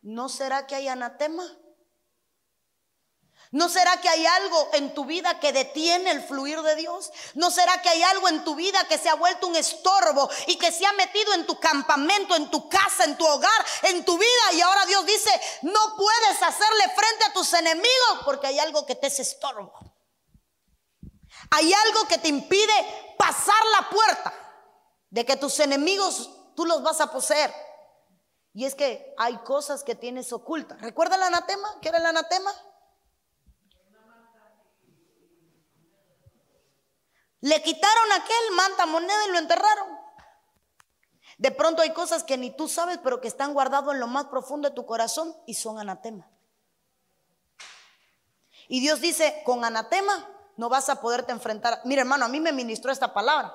[SPEAKER 1] ¿no será que hay anatema? ¿No será que hay algo en tu vida que detiene el fluir de Dios? ¿No será que hay algo en tu vida que se ha vuelto un estorbo y que se ha metido en tu campamento, en tu casa, en tu hogar, en tu vida? Y ahora Dios dice, no puedes hacerle frente a tus enemigos porque hay algo que te es estorbo. Hay algo que te impide pasar la puerta de que tus enemigos tú los vas a poseer. Y es que hay cosas que tienes ocultas. ¿Recuerda el anatema? ¿Qué era el anatema? Le quitaron aquel manta moneda y lo enterraron. De pronto hay cosas que ni tú sabes, pero que están guardados en lo más profundo de tu corazón y son anatema. Y Dios dice, con anatema no vas a poderte enfrentar. Mira hermano, a mí me ministró esta palabra,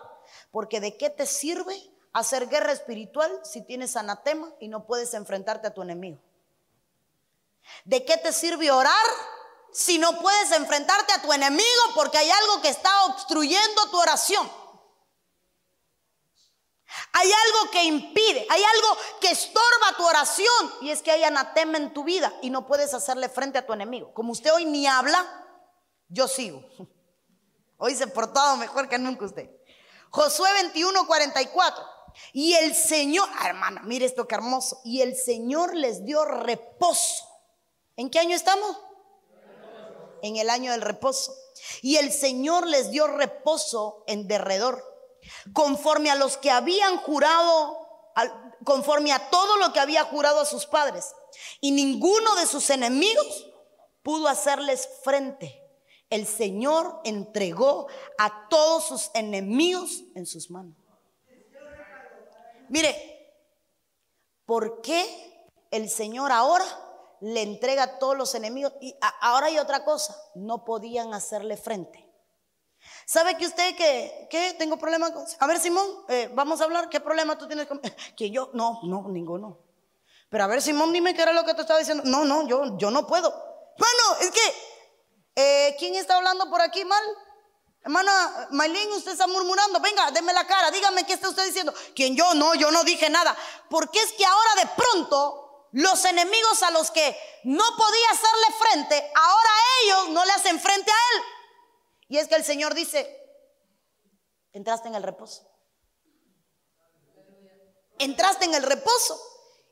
[SPEAKER 1] porque ¿de qué te sirve hacer guerra espiritual si tienes anatema y no puedes enfrentarte a tu enemigo? ¿De qué te sirve orar si no puedes enfrentarte a tu enemigo porque hay algo que está obstruyendo tu oración? Hay algo que impide, hay algo que estorba tu oración y es que hay anatema en tu vida y no puedes hacerle frente a tu enemigo. Como usted hoy ni habla, yo sigo. Hoy se ha portado mejor que nunca usted. Josué 21, 44. Y el Señor, ah, hermana, mire esto que hermoso. Y el Señor les dio reposo. ¿En qué año estamos? En el año del reposo. Y el Señor les dio reposo en derredor conforme a los que habían jurado, conforme a todo lo que había jurado a sus padres. Y ninguno de sus enemigos pudo hacerles frente. El Señor entregó a todos sus enemigos en sus manos. Mire, ¿por qué el Señor ahora le entrega a todos los enemigos? Y ahora hay otra cosa, no podían hacerle frente. ¿Sabe que usted que, que tengo problemas con... A ver, Simón, eh, vamos a hablar. ¿Qué problema tú tienes con... Que yo, no, no, ninguno. Pero a ver, Simón, dime qué era lo que te estaba diciendo. No, no, yo, yo no puedo. Bueno, es que, eh, ¿quién está hablando por aquí mal? Hermana Maylin, usted está murmurando. Venga, déme la cara, dígame qué está usted diciendo. ¿Quién yo? No, yo no dije nada. Porque es que ahora de pronto los enemigos a los que no podía hacerle frente, ahora ellos no le hacen frente a él. Y es que el Señor dice, entraste en el reposo. Entraste en el reposo.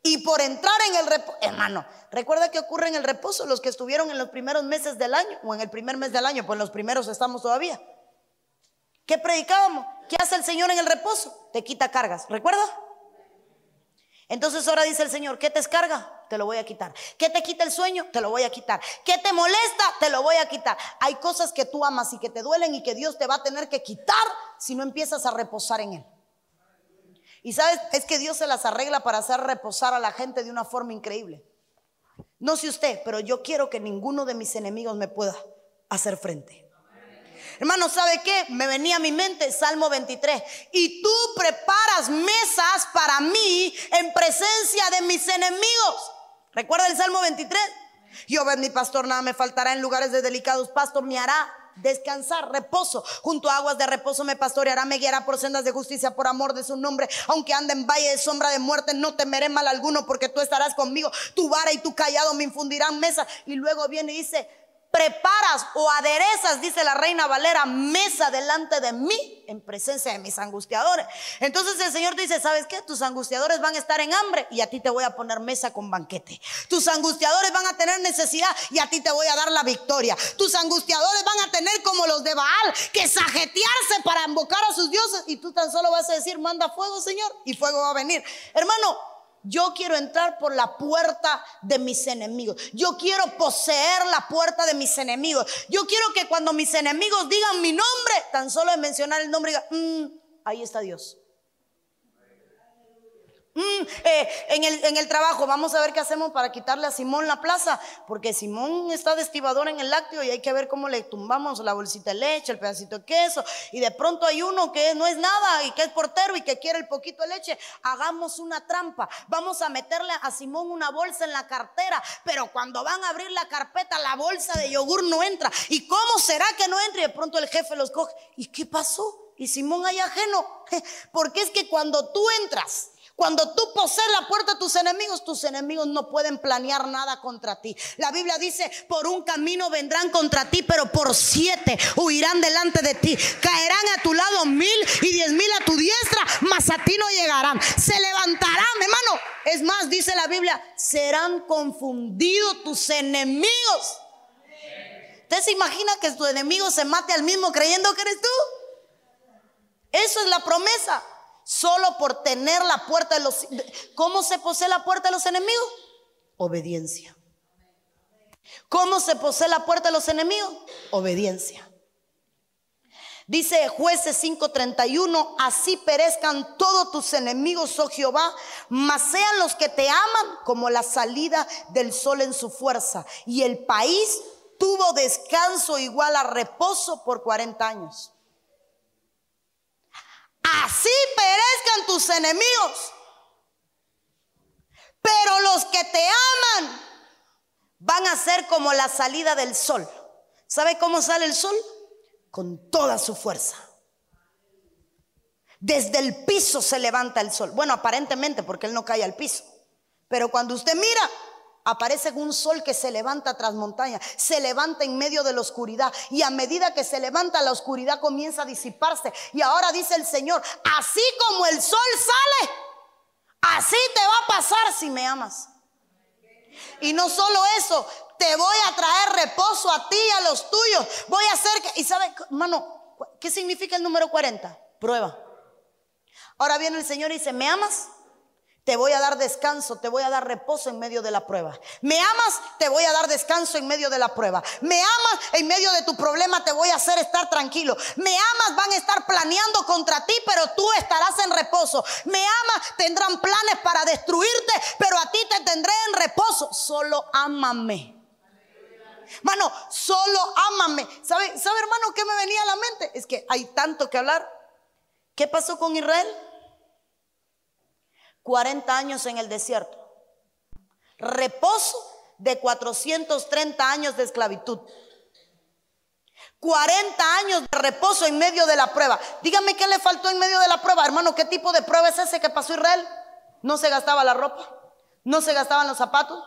[SPEAKER 1] Y por entrar en el reposo, hermano, recuerda que ocurre en el reposo los que estuvieron en los primeros meses del año o en el primer mes del año, pues los primeros estamos todavía. ¿Qué predicábamos? ¿Qué hace el Señor en el reposo? Te quita cargas, ¿recuerda? Entonces ahora dice el Señor, ¿qué te descarga? te lo voy a quitar. ¿Qué te quita el sueño? Te lo voy a quitar. ¿Qué te molesta? Te lo voy a quitar. Hay cosas que tú amas y que te duelen y que Dios te va a tener que quitar si no empiezas a reposar en Él. Y sabes, es que Dios se las arregla para hacer reposar a la gente de una forma increíble. No sé usted, pero yo quiero que ninguno de mis enemigos me pueda hacer frente. Hermano, ¿sabe qué? Me venía a mi mente Salmo 23. Y tú preparas mesas para mí en presencia de mis enemigos. ¿Recuerda el Salmo 23? Jehová es mi pastor, nada me faltará en lugares de delicados pastos, me hará descansar, reposo. Junto a aguas de reposo me pastoreará, me guiará por sendas de justicia por amor de su nombre. Aunque ande en valle de sombra de muerte, no temeré mal alguno porque tú estarás conmigo. Tu vara y tu callado me infundirán mesa. Y luego viene y dice, preparas o aderezas, dice la reina Valera, mesa delante de mí en presencia de mis angustiadores. Entonces el Señor dice, ¿sabes qué? Tus angustiadores van a estar en hambre y a ti te voy a poner mesa con banquete. Tus angustiadores van a tener necesidad y a ti te voy a dar la victoria. Tus angustiadores van a tener como los de Baal que sajetearse para invocar a sus dioses y tú tan solo vas a decir, manda fuego, Señor, y fuego va a venir. Hermano, yo quiero entrar por la puerta de mis enemigos. Yo quiero poseer la puerta de mis enemigos. Yo quiero que cuando mis enemigos digan mi nombre, tan solo de mencionar el nombre, digan, mm, ahí está Dios. Mm, eh, en, el, trabajo, vamos a ver qué hacemos para quitarle a Simón la plaza, porque Simón está de estibador en el lácteo y hay que ver cómo le tumbamos la bolsita de leche, el pedacito de queso, y de pronto hay uno que no es nada y que es portero y que quiere el poquito de leche. Hagamos una trampa, vamos a meterle a Simón una bolsa en la cartera, pero cuando van a abrir la carpeta, la bolsa de yogur no entra. ¿Y cómo será que no entra? Y de pronto el jefe los coge. ¿Y qué pasó? Y Simón hay ajeno, porque es que cuando tú entras, cuando tú posees la puerta a tus enemigos, tus enemigos no pueden planear nada contra ti. La Biblia dice, por un camino vendrán contra ti, pero por siete huirán delante de ti. Caerán a tu lado mil y diez mil a tu diestra, mas a ti no llegarán. Se levantarán, hermano. Es más, dice la Biblia, serán confundidos tus enemigos ¿Usted se imagina que tu enemigo se mate al mismo creyendo que eres tú? Eso es la promesa. Solo por tener la puerta de los... ¿Cómo se posee la puerta de los enemigos? Obediencia. ¿Cómo se posee la puerta de los enemigos? Obediencia. Dice jueces 5:31, así perezcan todos tus enemigos, oh Jehová, mas sean los que te aman como la salida del sol en su fuerza. Y el país tuvo descanso igual a reposo por 40 años. Así perezcan tus enemigos. Pero los que te aman van a ser como la salida del sol. ¿Sabe cómo sale el sol? Con toda su fuerza. Desde el piso se levanta el sol. Bueno, aparentemente porque él no cae al piso. Pero cuando usted mira, aparece un sol que se levanta tras montaña, se levanta en medio de la oscuridad y a medida que se levanta la oscuridad comienza a disiparse. Y ahora dice el Señor, así como el sol sale, así te va a pasar si me amas. Y no solo eso, te voy a traer reposo a ti y a los tuyos. Voy a hacer que... ¿Y sabe, hermano, qué significa el número 40? Prueba. Ahora viene el Señor y dice, ¿me amas? Te voy a dar descanso, te voy a dar reposo en medio de la prueba. Me amas, te voy a dar descanso en medio de la prueba. Me amas, en medio de tu problema te voy a hacer estar tranquilo. Me amas, van a estar planeando contra ti, pero tú estarás en reposo. Me amas, tendrán planes para destruirte, pero a ti te tendré en reposo. Solo ámame. Mano, solo ámame. ¿Sabe, ¿Sabe, hermano, qué me venía a la mente? Es que hay tanto que hablar. ¿Qué pasó con Israel? 40 años en el desierto. Reposo de 430 años de esclavitud. 40 años de reposo en medio de la prueba. Dígame qué le faltó en medio de la prueba, hermano. ¿Qué tipo de prueba es ese que pasó Israel? No se gastaba la ropa, no se gastaban los zapatos.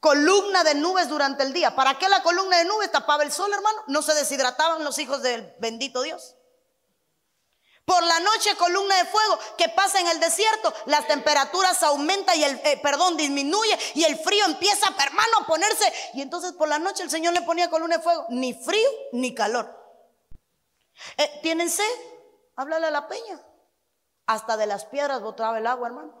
[SPEAKER 1] Columna de nubes durante el día. ¿Para qué la columna de nubes tapaba el sol, hermano? No se deshidrataban los hijos del bendito Dios. Por la noche columna de fuego que pasa en el desierto, las temperaturas aumentan y el, eh, perdón, disminuye y el frío empieza, hermano, a ponerse. Y entonces por la noche el Señor le ponía columna de fuego, ni frío ni calor. Eh, ¿Tienen sed? Háblale a la peña. Hasta de las piedras botaba el agua, hermano.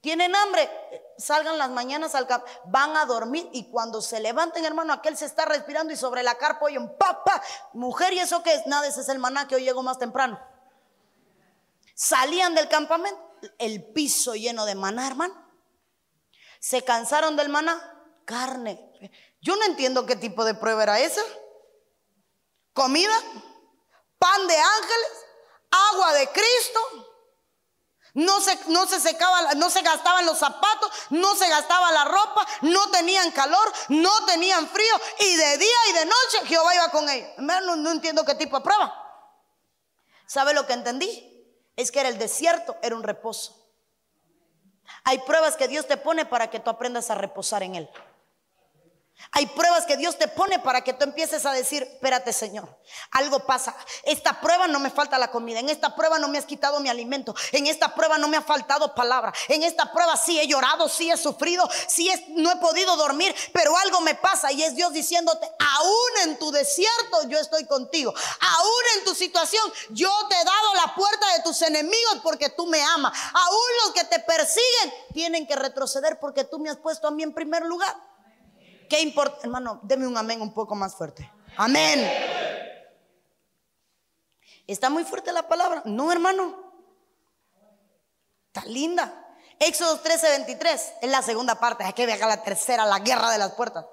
[SPEAKER 1] ¿Tienen hambre? Salgan las mañanas al campo, van a dormir y cuando se levanten, hermano, aquel se está respirando y sobre la carpa oyen, papá, mujer, ¿y eso qué es? Nada, ese es el maná que hoy llegó más temprano. Salían del campamento, el piso lleno de maná, hermano. Se cansaron del maná, carne. Yo no entiendo qué tipo de prueba era esa. Comida, pan de ángeles, agua de Cristo. No se, no se no se gastaban los zapatos, no se gastaba la ropa, no tenían calor, no tenían frío y de día y de noche Jehová iba con ellos. No, no entiendo qué tipo de prueba. ¿Sabe lo que entendí? Es que era el desierto, era un reposo. Hay pruebas que Dios te pone para que tú aprendas a reposar en Él. Hay pruebas que Dios te pone para que tú empieces a decir, espérate Señor, algo pasa. Esta prueba no me falta la comida, en esta prueba no me has quitado mi alimento, en esta prueba no me ha faltado palabra, en esta prueba sí he llorado, sí he sufrido, sí no he podido dormir, pero algo me pasa y es Dios diciéndote, aún en tu desierto yo estoy contigo, aún en tu situación yo te he dado la puerta de tus enemigos porque tú me amas, aún los que te persiguen tienen que retroceder porque tú me has puesto a mí en primer lugar. ¿Qué importa? Hermano, deme un amén un poco más fuerte. Amén. ¿Está muy fuerte la palabra? No, hermano. Está linda. Éxodo 13, 23 es la segunda parte. Hay que viajar la tercera, la guerra de las puertas.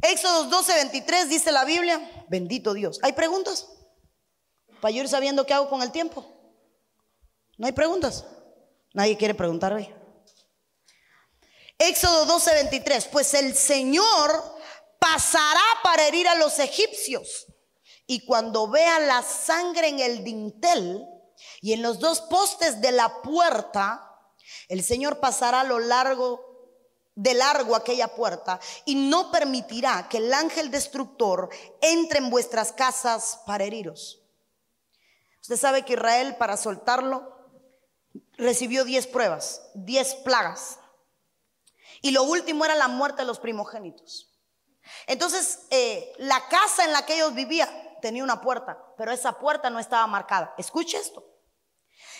[SPEAKER 1] Éxodo 12, 23 dice la Biblia, bendito Dios. ¿Hay preguntas? Para yo ir sabiendo qué hago con el tiempo. ¿No hay preguntas? Nadie quiere preguntar hoy. Éxodo 12, 23. Pues el Señor pasará para herir a los egipcios. Y cuando vea la sangre en el dintel y en los dos postes de la puerta, el Señor pasará a lo largo de largo aquella puerta y no permitirá que el ángel destructor entre en vuestras casas para heriros. Usted sabe que Israel para soltarlo recibió diez pruebas, diez plagas. Y lo último era la muerte de los primogénitos. Entonces, eh, la casa en la que ellos vivían tenía una puerta, pero esa puerta no estaba marcada. Escuche esto.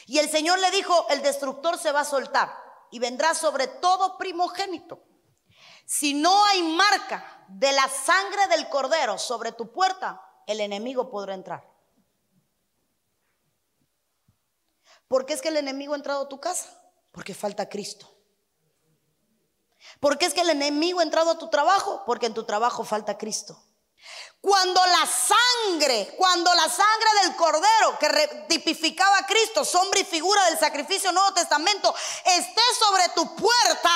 [SPEAKER 1] Y el Señor le dijo, el destructor se va a soltar y vendrá sobre todo primogénito. Si no hay marca de la sangre del cordero sobre tu puerta, el enemigo podrá entrar. ¿Por qué es que el enemigo ha entrado a tu casa? Porque falta Cristo. ¿Por qué es que el enemigo ha entrado a tu trabajo? Porque en tu trabajo falta Cristo. Cuando la sangre, cuando la sangre del cordero que tipificaba a Cristo, sombra y figura del sacrificio Nuevo Testamento, esté sobre tu puerta,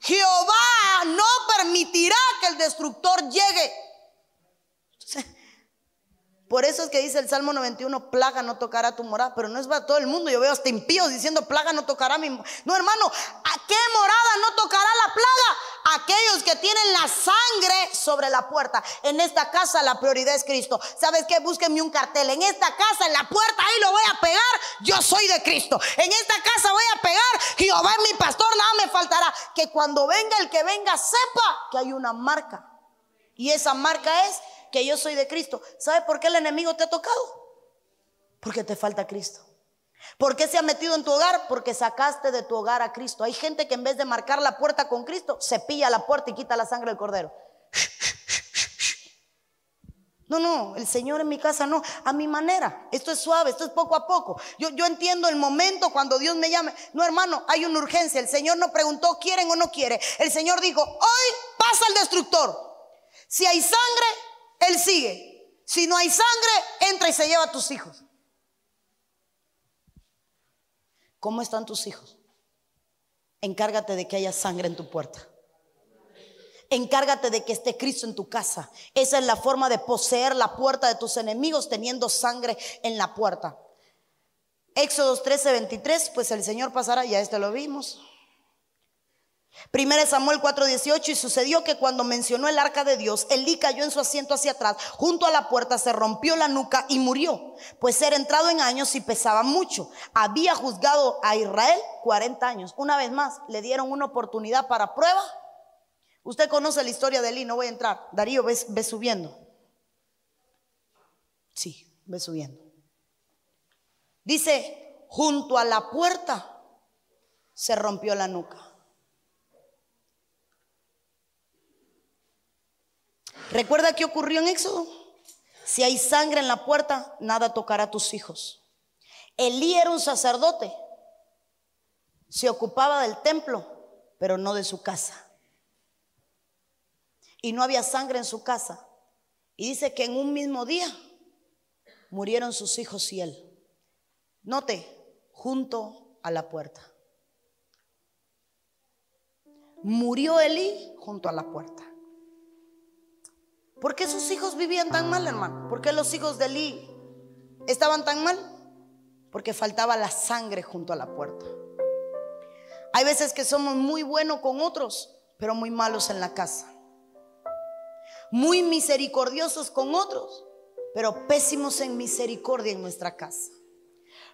[SPEAKER 1] Jehová no permitirá que el destructor llegue. Por eso es que dice el Salmo 91, plaga no tocará tu morada, pero no es para todo el mundo. Yo veo hasta impíos diciendo, plaga no tocará mi... No, hermano, ¿a qué morada no tocará la plaga? Aquellos que tienen la sangre sobre la puerta. En esta casa la prioridad es Cristo. ¿Sabes qué? Búsquenme un cartel. En esta casa, en la puerta, ahí lo voy a pegar. Yo soy de Cristo. En esta casa voy a pegar. Jehová es mi pastor, nada me faltará. Que cuando venga el que venga, sepa que hay una marca. Y esa marca es que yo soy de Cristo. ¿Sabe por qué el enemigo te ha tocado? Porque te falta Cristo. ¿Por qué se ha metido en tu hogar? Porque sacaste de tu hogar a Cristo. Hay gente que en vez de marcar la puerta con Cristo, se pilla la puerta y quita la sangre del cordero. No, no, el Señor en mi casa no, a mi manera. Esto es suave, esto es poco a poco. Yo, yo entiendo el momento cuando Dios me llame. No, hermano, hay una urgencia. El Señor no preguntó, ¿quieren o no quiere? El Señor dijo, hoy pasa el destructor. Si hay sangre, él sigue. Si no hay sangre, entra y se lleva a tus hijos. ¿Cómo están tus hijos? Encárgate de que haya sangre en tu puerta. Encárgate de que esté Cristo en tu casa. Esa es la forma de poseer la puerta de tus enemigos teniendo sangre en la puerta. Éxodos 13, 23, pues el Señor pasará, ya este lo vimos. Primera Samuel 4:18 y sucedió que cuando mencionó el arca de Dios, Elí cayó en su asiento hacia atrás, junto a la puerta se rompió la nuca y murió, pues era entrado en años y pesaba mucho. Había juzgado a Israel 40 años. Una vez más, le dieron una oportunidad para prueba. Usted conoce la historia de Elí, no voy a entrar. Darío, ve, ve subiendo. Sí, ve subiendo. Dice, junto a la puerta se rompió la nuca. ¿Recuerda qué ocurrió en Éxodo? Si hay sangre en la puerta, nada tocará a tus hijos. Elí era un sacerdote. Se ocupaba del templo, pero no de su casa. Y no había sangre en su casa. Y dice que en un mismo día murieron sus hijos y él. Note, junto a la puerta. Murió Elí junto a la puerta. ¿Por qué sus hijos vivían tan mal, hermano? ¿Por qué los hijos de Eli estaban tan mal? Porque faltaba la sangre junto a la puerta. Hay veces que somos muy buenos con otros, pero muy malos en la casa. Muy misericordiosos con otros, pero pésimos en misericordia en nuestra casa.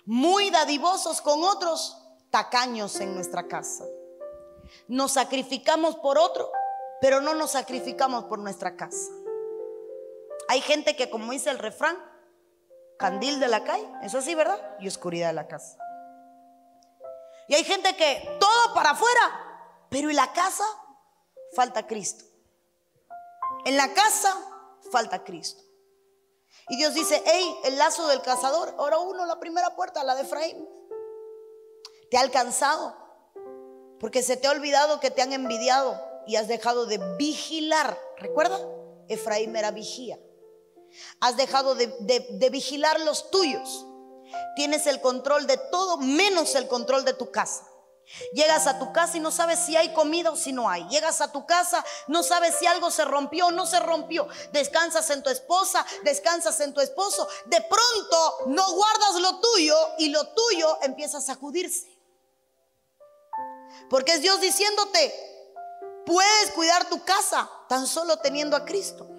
[SPEAKER 1] Muy dadivosos con otros, tacaños en nuestra casa. Nos sacrificamos por otro, pero no nos sacrificamos por nuestra casa. Hay gente que, como dice el refrán, candil de la calle, es así, ¿verdad? Y oscuridad de la casa. Y hay gente que todo para afuera, pero en la casa falta Cristo. En la casa falta Cristo. Y Dios dice, hey, el lazo del cazador, ahora uno, la primera puerta, la de Efraín. Te ha alcanzado, porque se te ha olvidado que te han envidiado y has dejado de vigilar. ¿Recuerda? Efraín era vigía. Has dejado de, vigilar los tuyos. Tienes el control de todo menos el control de tu casa. Llegas a tu casa y no sabes si hay comida o si no hay. Llegas a tu casa, no sabes si algo se rompió o no se rompió. Descansas en tu esposa, descansas en tu esposo. De pronto no guardas lo tuyo y lo tuyo empieza a sacudirse. Porque es Dios diciéndote, puedes cuidar tu casa tan solo teniendo a Cristo.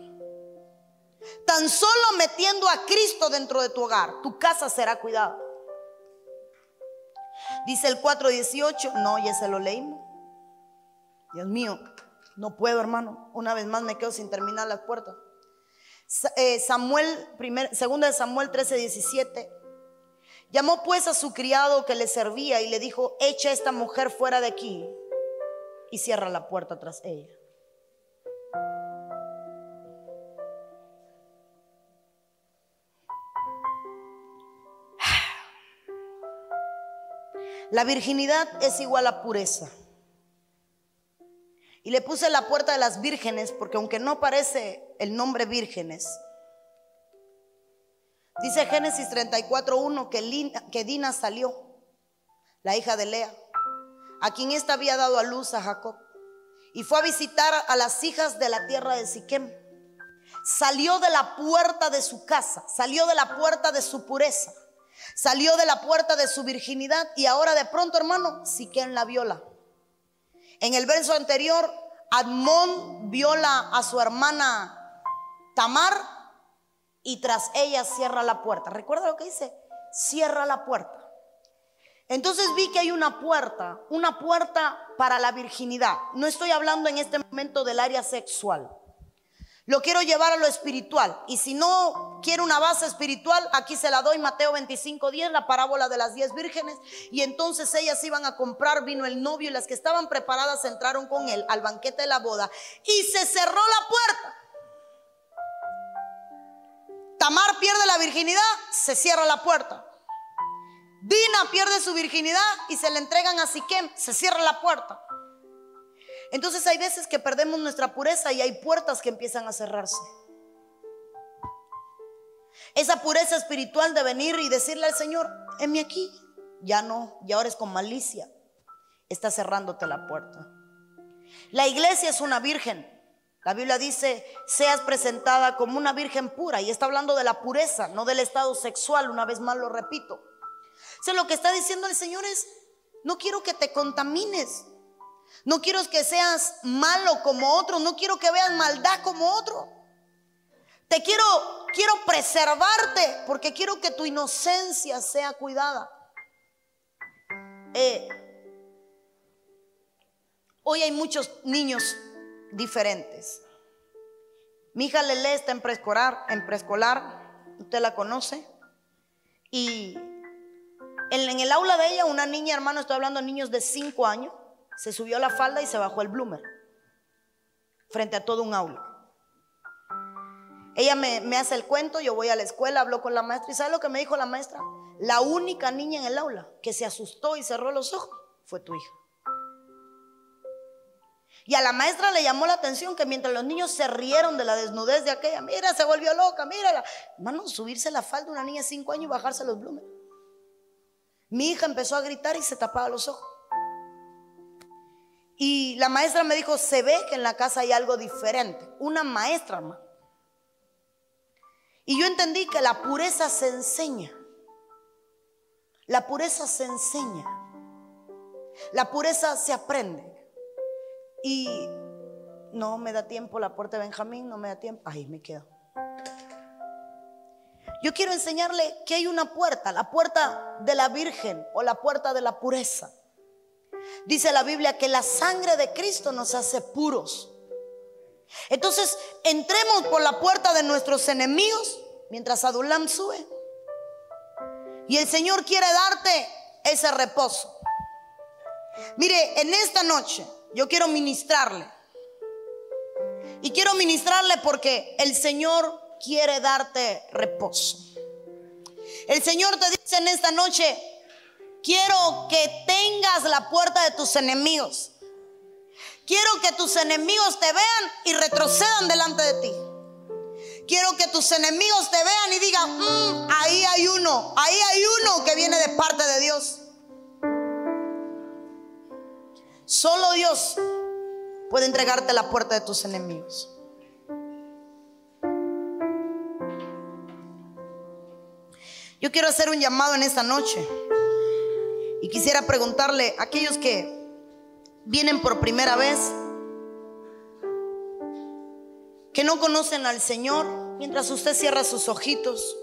[SPEAKER 1] Tan solo metiendo a Cristo dentro de tu hogar, tu casa será cuidada. Dice el 4.18, no, ya se lo leímos. Dios mío, No puedo, hermano. Una vez más me quedo sin terminar las puertas. Eh, Samuel, primer, segunda de Samuel 13, 17. Llamó pues a su criado que le servía y le dijo, echa a esta mujer fuera de aquí y cierra la puerta tras ella. La virginidad es igual a pureza. Y le puse la puerta de las vírgenes porque aunque no parece el nombre vírgenes, dice Génesis 34.1 que, que Dina salió, la hija de Lea, a quien ésta había dado a luz a Jacob, y fue a visitar a las hijas de la tierra de Siquem. Salió de la puerta de su casa, salió de la puerta de su pureza, salió de la puerta de su virginidad y ahora de pronto, hermano, Siquem la viola. En el verso anterior, Admón viola a su hermana Tamar y tras ella cierra la puerta. ¿Recuerda lo que dice? Cierra la puerta. Entonces vi que hay una puerta, una puerta para la virginidad. No estoy hablando en este momento del área sexual. Lo quiero llevar a lo espiritual. Y si no quiero una base espiritual, aquí se la doy Mateo 25, 10, la parábola de las 10 vírgenes. Y entonces ellas iban a comprar, vino el novio y las que estaban preparadas entraron con él al banquete de la boda. Y se cerró la puerta. Tamar pierde la virginidad, se cierra la puerta. Dina pierde su virginidad y se le entregan a Siquem, se cierra la puerta. Entonces hay veces que perdemos nuestra pureza y hay puertas que empiezan a cerrarse. Esa pureza espiritual de venir y decirle al Señor, heme aquí, ya no, y ahora es con malicia, está cerrándote la puerta. La iglesia es una virgen. La Biblia dice, seas presentada como una virgen pura, y está hablando de la pureza, no del estado sexual, una vez más lo repito. O sea, lo que está diciendo el Señor es, no quiero que te contamines, no quiero que seas malo como otro. No quiero que veas maldad como otro. Te quiero, quiero preservarte porque quiero que tu inocencia sea cuidada. Eh, hoy hay muchos niños diferentes. Mi hija Lele está en preescolar, en preescolar, usted la conoce. Y en, en, el aula de ella, una niña, hermano, estoy hablando de niños de 5 años, se subió la falda y se bajó el bloomer frente a todo un aula. Ella me, hace el cuento, yo voy a la escuela, hablo con la maestra y ¿sabe lo que me dijo la maestra? La única niña en el aula que se asustó y cerró los ojos fue tu hija. Y a la maestra le llamó la atención que mientras los niños se rieron de la desnudez de aquella, mira, se volvió loca, mírala. Hermano, subirse la falda de una niña de 5 años y bajarse los bloomers. Mi hija empezó a gritar y se tapaba los ojos. Y la maestra me dijo, se ve que en la casa hay algo diferente. Una maestra, hermano. Y yo entendí que la pureza se enseña. La pureza se enseña. La pureza se aprende. Y no me da tiempo la puerta de Benjamín, no me da tiempo. Ahí me quedo. Yo quiero enseñarle que hay una puerta, la puerta de la Virgen o la puerta de la pureza. Dice la Biblia que la sangre de Cristo nos hace puros. Entonces, entremos por la puerta de nuestros enemigos mientras Adulam sube. Y el Señor quiere darte ese reposo. Mire, en esta noche yo quiero ministrarle. Y quiero ministrarle porque el Señor quiere darte reposo. El Señor te dice en esta noche, Quiero que tengas la puerta de tus enemigos. Quiero que tus enemigos te vean y retrocedan delante de ti. Quiero que tus enemigos te vean y digan, mm, ahí hay uno, ahí hay uno que viene de parte de Dios. Solo Dios puede entregarte la puerta de tus enemigos. Yo quiero hacer un llamado en esta noche. Y quisiera preguntarle a aquellos que vienen por primera vez, que no conocen al Señor, mientras usted cierra sus ojitos,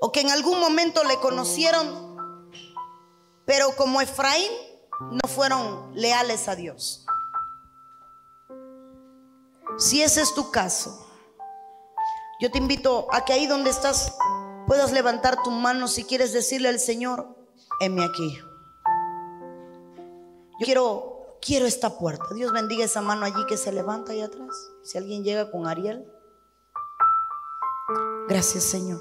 [SPEAKER 1] o que en algún momento le conocieron, pero como Efraín no fueron leales a Dios. Si ese es tu caso, yo te invito a que ahí donde estás puedas levantar tu mano si quieres decirle al Señor, heme aquí. Yo quiero, quiero esta puerta. Dios bendiga esa mano allí que se levanta ahí atrás. Si alguien llega con Ariel. Gracias Señor.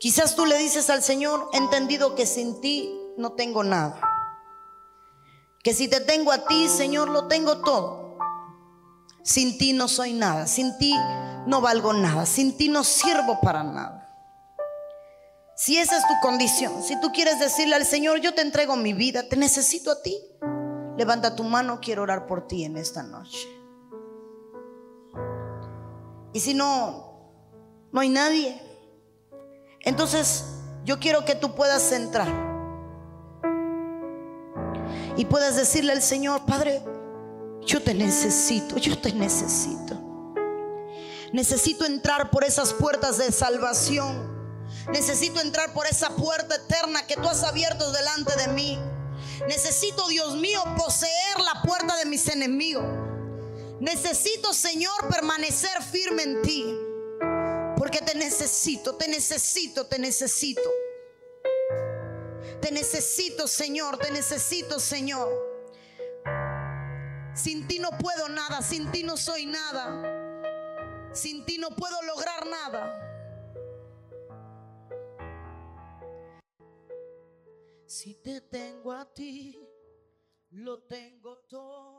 [SPEAKER 1] Quizás tú le dices al Señor, he entendido que sin ti no tengo nada. Que si te tengo a ti, Señor, lo tengo todo. Sin ti no soy nada. Sin ti no valgo nada. Sin ti no sirvo para nada. Si esa es tu condición, si tú quieres decirle al Señor, yo te entrego mi vida, te necesito a ti, levanta tu mano, quiero orar por ti en esta noche. Y si no, no hay nadie, entonces yo quiero que tú puedas entrar y puedas decirle al Señor, Padre, yo te necesito, yo te necesito. Necesito entrar por esas puertas de salvación. Necesito entrar por esa puerta eterna que tú has abierto delante de mí. Necesito, Dios mío, poseer la puerta de mis enemigos. Necesito, Señor, permanecer firme en ti. Porque te necesito, te necesito, te necesito. Te necesito, Señor, te necesito, Señor. Sin ti no puedo nada, sin ti no soy nada. Sin ti no puedo lograr nada. Si te tengo a ti, lo tengo todo.